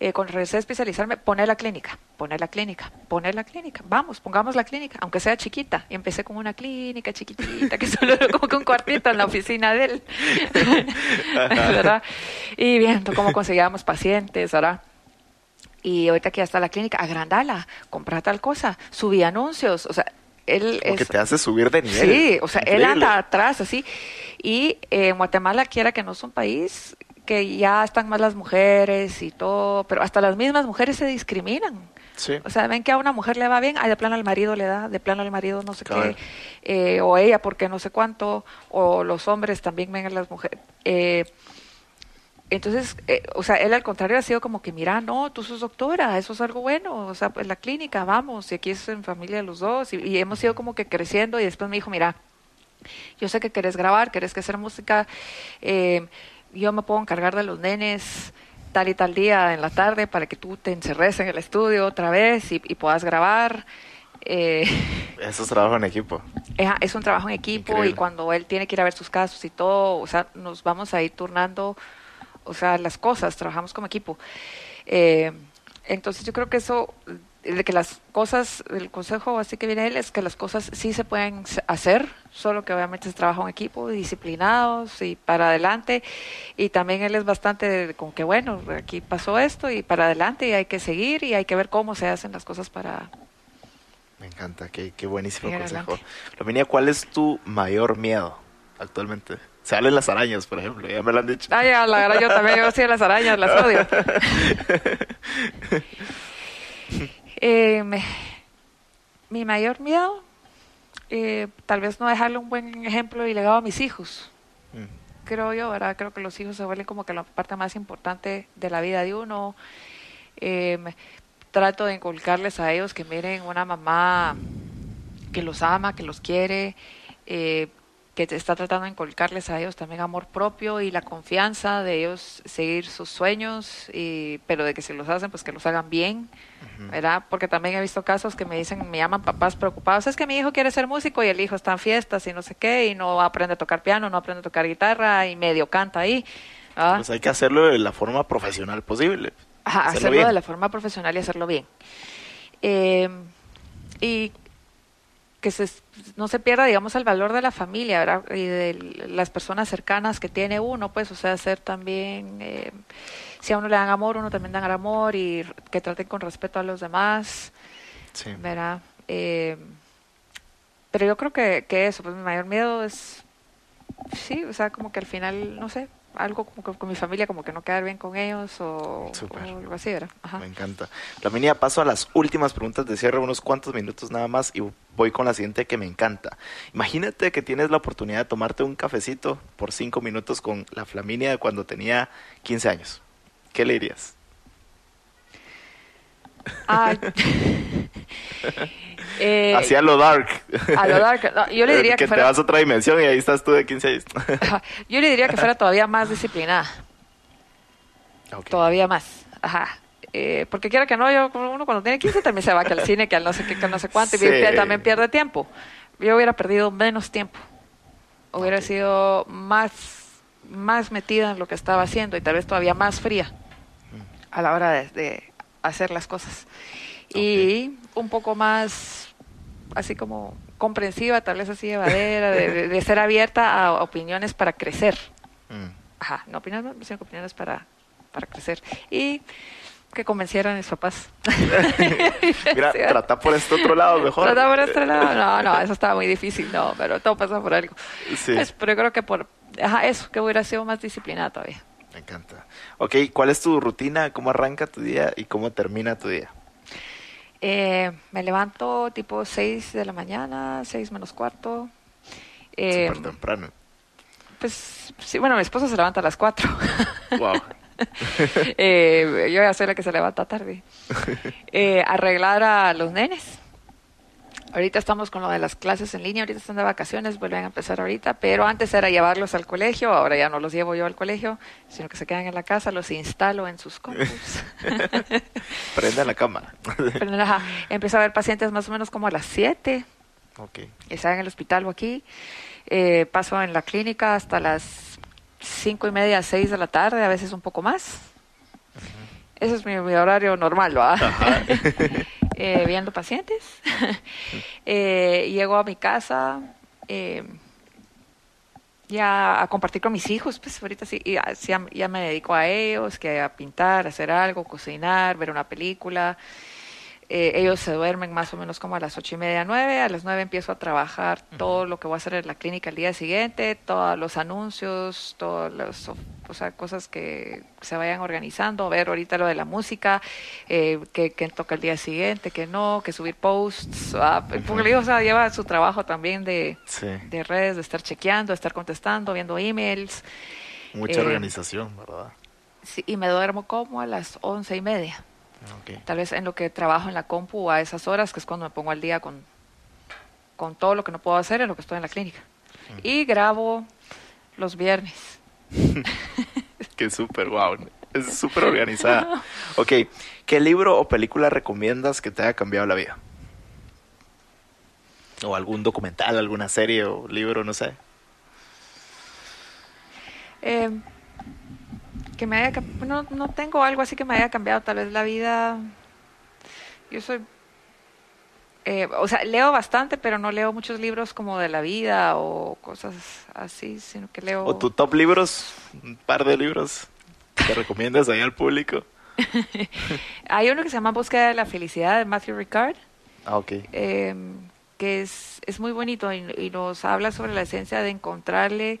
eh, cuando regresé a especializarme, poner la clínica, poner la clínica, poner la clínica. Vamos, pongamos la clínica, aunque sea chiquita. Y empecé con una clínica chiquitita, que solo era como que un cuartito en la oficina de él. ¿Verdad? Y viendo cómo conseguíamos pacientes, ¿verdad? Y ahorita que ya está la clínica, agrandala, compra tal cosa, subí anuncios, o sea, él es... que te hace subir de nivel. Sí, o sea, él anda atrás, así. Y eh, Guatemala, quiera que no es un país que ya están más las mujeres y todo, pero hasta las mismas mujeres se discriminan. Sí. O sea, ven que a una mujer le va bien, ay, de plano al marido le da, de plano al marido no sé qué, eh, o ella porque no sé cuánto, o los hombres también ven a las mujeres. Eh, entonces, eh, o sea, él al contrario ha sido como que, mira, no, tú sos doctora, eso es algo bueno, o sea, pues la clínica, vamos, y aquí es en familia los dos, y, y hemos ido como que creciendo, y después me dijo, mira, yo sé que querés grabar, querés que hacer música, eh, yo me puedo encargar de los nenes tal y tal día en la tarde para que tú te encerres en el estudio otra vez y, y puedas grabar. Eh, Eso es trabajo en equipo. es, es un trabajo en equipo Increíble. y cuando él tiene que ir a ver sus casos y todo, o sea, nos vamos a ir turnando, o sea, las cosas, trabajamos como equipo. Eh, entonces yo creo que eso, de que las cosas, el consejo así que viene él es que las cosas sí se pueden hacer, solo que obviamente es trabajo en equipo, disciplinados y para adelante. Y también él es bastante con que, bueno, aquí pasó esto y para adelante y hay que seguir y hay que ver cómo se hacen las cosas para... Me encanta, qué, qué buenísimo consejo. adelante. Flaminia, ¿cuál es tu mayor miedo actualmente? Se hablan las arañas, por ejemplo, ya me lo han dicho. Ay, a la verdad yo también, yo sí a las arañas las odio. Eh, me- mi mayor miedo, eh, tal vez no dejarle un buen ejemplo y legado a mis hijos, Mm, creo yo, ¿verdad? Creo que los hijos se vuelven como que la parte más importante de la vida de uno. Eh, me- trato de inculcarles a ellos que miren una mamá que los ama, que los quiere, eh, que está tratando de inculcarles a ellos también amor propio y la confianza de ellos seguir sus sueños, y, pero de que si los hacen, pues que los hagan bien, ¿verdad? Porque también he visto casos que me dicen, me llaman papás preocupados, es que mi hijo quiere ser músico y el hijo está en fiestas y no sé qué, y no aprende a tocar piano, no aprende a tocar guitarra y medio canta ahí. ¿verdad? Pues hay que hacerlo de la forma profesional posible. Ajá, Hacerlo de la forma profesional y hacerlo bien. Eh, y que se, no se pierda, digamos, el valor de la familia, ¿verdad? Y de las personas cercanas que tiene uno, pues, o sea, ser también, eh, si a uno le dan amor, uno también dan amor y que traten con respeto a los demás, Sí. ¿verdad? Eh, pero yo creo que, que eso, pues mi mayor miedo es, sí, o sea, como que al final, no sé, algo como que con mi familia, como que no quedar bien con ellos o, algo así, ¿verdad? Ajá. Me encanta. Flaminia, paso a las últimas preguntas de cierre, unos cuantos minutos nada más, y voy con la siguiente que me encanta. Imagínate que tienes la oportunidad de tomarte un cafecito por cinco minutos con la Flaminia de cuando tenía 15 años. ¿Qué le dirías? Ah, eh, Hacia lo dark. a lo dark, no, yo le diría que que te fuera- vas a otra dimensión y ahí estás tú de 15 años. yo le diría que fuera todavía más disciplinada, todavía más, ajá. Eh, porque quiera que no, yo uno cuando tiene 15 también se va que al cine, que al no sé qué, que al no sé cuánto, y Sí. pierde- también pierde tiempo. Yo hubiera perdido menos tiempo, hubiera sido más, más metida en lo que estaba haciendo y tal vez todavía más fría Mm. a la hora de, de hacer las cosas. Y un poco más, así como comprensiva, tal vez así llevadera, de, de- de ser abierta a opiniones para crecer. Mm. Ajá, no opiniones, sino opiniones para, para crecer. Y que convencieran a mis papás. Mira, trata por este otro lado mejor. Trata por este lado. No, no, eso estaba muy difícil, no, pero todo pasa por algo. Sí. Pues, pero yo creo que por ajá, eso, que hubiera sido más disciplinada todavía. Me encanta. Ok, ¿cuál es tu rutina? ¿Cómo arranca tu día y cómo termina tu día? Eh, me levanto tipo 6 de la mañana, 6 menos cuarto. Eh, Súper temprano. pues sí, bueno, mi esposo se levanta a las 4. Wow. eh, yo ya soy la que se levanta tarde. Eh, arreglar a los nenes. Ahorita estamos con lo de las clases en línea, ahorita están de vacaciones, vuelven a empezar ahorita, pero antes era llevarlos al colegio, ahora ya no los llevo yo al colegio, sino que se quedan en la casa, los instalo en sus compus. Prende la ajá, empiezo a ver pacientes más o menos como a las 7, ok. están en el hospital o aquí, eh, paso en la clínica hasta las cinco y media, seis de la tarde, a veces un poco más. Ese es mi, mi horario normal, ¿va? Eh, viendo pacientes. Eh, llego a mi casa eh, ya a compartir con mis hijos, pues ahorita sí, ya, sí, ya, me dedico a ellos, que a pintar, hacer algo, cocinar, ver una película. Eh, ellos se duermen más o menos como a las ocho y media, nueve. A las nueve empiezo a trabajar todo lo que voy a hacer en la clínica el día siguiente, todos los anuncios, todas las o sea, cosas que se vayan organizando, ver ahorita lo de la música, eh, que, que toca el día siguiente, que no, que subir posts. ah, porque o sea, lleva su trabajo también de, Sí. de redes, de estar chequeando, de estar contestando, viendo emails. Mucha Eh, organización, ¿verdad? Sí, y me duermo como a las once y media. Ok. Tal vez en lo que trabajo en la compu a esas horas, que es cuando me pongo al día con, con todo lo que no puedo hacer en lo que estoy en la clínica. Y grabo los viernes. Qué súper, wow. Es súper organizada. Ok, ¿qué libro o película recomiendas que te haya cambiado la vida? O algún documental, alguna serie o libro, no sé. Eh, que me haya no, no tengo algo así que me haya cambiado tal vez la vida yo soy eh, o sea leo bastante pero no leo muchos libros como de la vida o cosas así sino que leo O tu top libros, un par de libros que recomiendas ahí al público. hay uno que se llama Búsqueda de la felicidad de Matthew Ricard Ah, ok. eh, que es, es muy bonito y, y nos habla sobre la esencia de encontrarle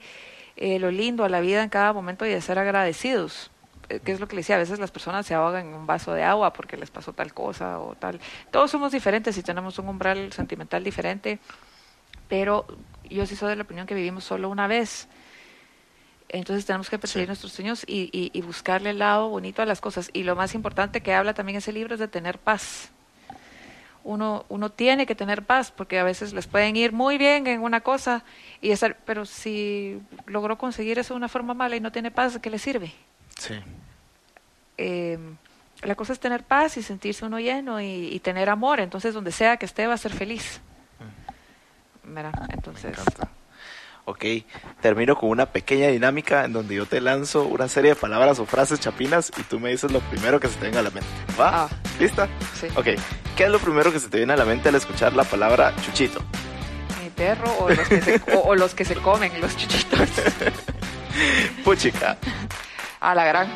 eh, lo lindo a la vida en cada momento y de ser agradecidos. Eh, que es lo que le decía, a veces las personas se ahogan en un vaso de agua porque les pasó tal cosa o tal. Todos somos diferentes y tenemos un umbral sentimental diferente, pero yo sí soy de la opinión que vivimos solo una vez. Entonces tenemos que perseguir Sí. nuestros sueños y, y, y buscarle el lado bonito a las cosas. Y lo más importante que habla también ese libro es de tener paz uno, uno tiene que tener paz, porque a veces les pueden ir muy bien en una cosa, y estar, pero si logró conseguir eso de una forma mala y no tiene paz, ¿de qué le sirve? Sí. Eh, la cosa es tener paz y sentirse uno lleno y, y tener amor, entonces donde sea que esté va a ser feliz. ¿Verdad? Me Entonces. Ok, termino con una pequeña dinámica en donde yo te lanzo una serie de palabras o frases chapinas y tú me dices lo primero que se te venga a la mente. ¿Va? Ah. ¿Lista? sí. Ok, ¿qué es lo primero que se te viene a la mente al escuchar la palabra chuchito? mi perro o los que se, o, o los, que se comen, los chuchitos. Puchica, A la gran.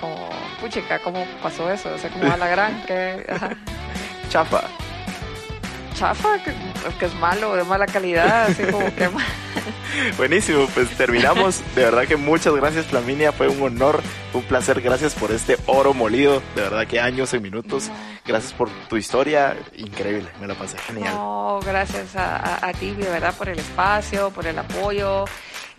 Como, puchica, ¿cómo pasó eso? O sea, como a la gran, que... chafa, chafa, que, que es malo, de mala calidad, así como que Buenísimo, pues terminamos. De verdad que muchas gracias, Flaminia. Fue un honor, un placer. Gracias por este oro molido. De verdad que años en minutos. Gracias por tu historia. Increíble, me la pasé genial. No, gracias a, a- a ti, de verdad, por el espacio, por el apoyo.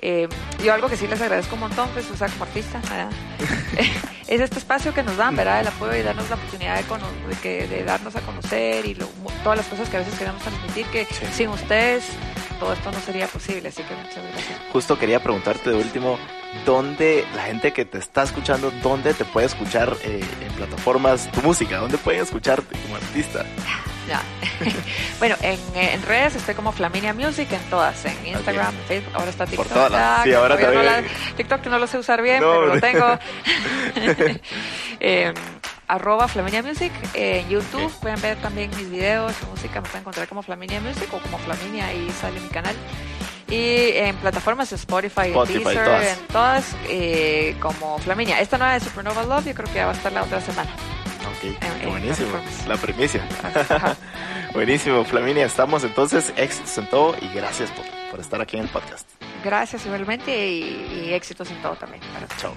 Eh, yo algo que sí les agradezco un montón, pues, o sea, como artista, es este espacio que nos dan, ¿verdad? El apoyo y darnos la oportunidad de, cono- de, que, de darnos a conocer y lo- todas las cosas que a veces queremos transmitir, que Sí. sin ustedes todo esto no sería posible. Así que muchas gracias. Justo quería preguntarte de último, ¿dónde la gente que te está escuchando, dónde te puede escuchar eh, en plataformas tu música? ¿Dónde pueden escucharte como artista? Ya. bueno, en, en redes estoy como Flaminia Music, en todas, en Instagram, en Facebook, ahora está TikTok. todas las- ya, sí, ahora no también. la- TikTok no lo sé usar bien, No. pero lo tengo. Eh, arroba Flaminia Music. En YouTube pueden ver también mis videos, mi música, me pueden encontrar como Flaminia Music o como Flaminia, ahí sale mi canal. Y en plataformas Spotify, Spotify, Deezer, todas. en todas, eh, como Flaminia. Esta nueva de Supernova Love, yo creo que ya va a estar la otra semana. Ok, en buenísimo. La primicia. Buenísimo, Flaminia. Estamos entonces éxitos en todo y gracias por, por estar aquí en el podcast. Gracias igualmente y, y éxitos en todo también. Chao.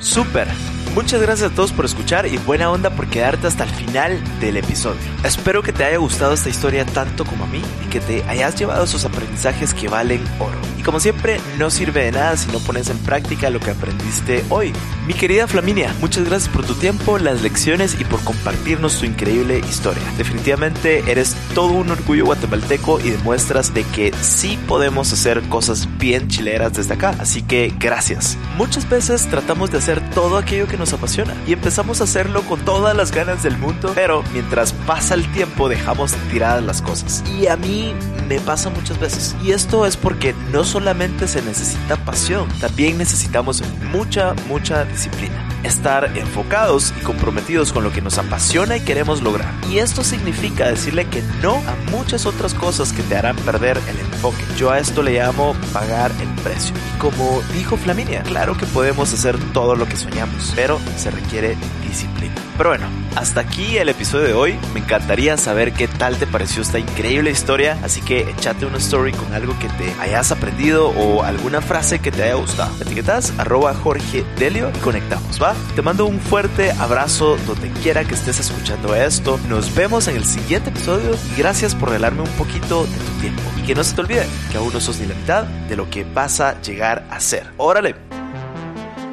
Super. Muchas gracias a todos por escuchar y buena onda por quedarte hasta el final del episodio. Espero que te haya gustado esta historia tanto como a mí y que te hayas llevado esos aprendizajes que valen oro. Y como siempre, no sirve de nada si no pones en práctica lo que aprendiste hoy. Mi querida Flaminia, muchas gracias por tu tiempo, las lecciones y por compartirnos tu increíble historia. Definitivamente eres todo un orgullo guatemalteco y demuestras de que sí podemos hacer cosas bien chileras desde acá. Así que gracias. Muchas veces tratamos de hacer todo aquello que nos apasiona y empezamos a hacerlo con todas las ganas del mundo, pero mientras pasa el tiempo dejamos tiradas las cosas. Y a mí me pasa muchas veces. Y esto es porque no solamente se necesita pasión, también necesitamos mucha, mucha disciplina. Estar enfocados y comprometidos con lo que nos apasiona y queremos lograr. Y esto significa decirle que no a muchas otras cosas que te harán perder el enfoque. Yo a esto le llamo pagar el precio. Y como dijo Flaminia, claro que podemos hacer todo lo que soñamos, pero se requiere disciplina. Pero bueno, hasta aquí el episodio de hoy. Me encantaría saber qué tal te pareció esta increíble historia, así que échate una story con algo que te hayas aprendido o alguna frase que te haya gustado. Etiquetas arroba Jorge Delio y conectamos, ¿va? Te mando un fuerte abrazo donde quiera que estés escuchando esto. Nos vemos en el siguiente episodio y gracias por regalarme un poquito de tu tiempo. Y que no se te olvide que aún no sos ni la mitad de lo que vas a llegar a ser. Órale.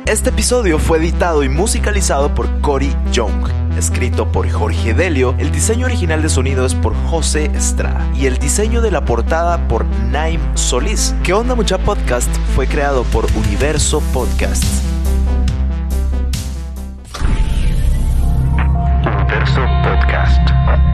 Este episodio fue editado y musicalizado por Cory Young. Escrito por Jorge Delio, el diseño original de sonido es por José Estrada y el diseño de la portada por Naim Solís. ¿Qué onda mucha podcast? Fue creado por Universo Podcasts. Universo Podcast.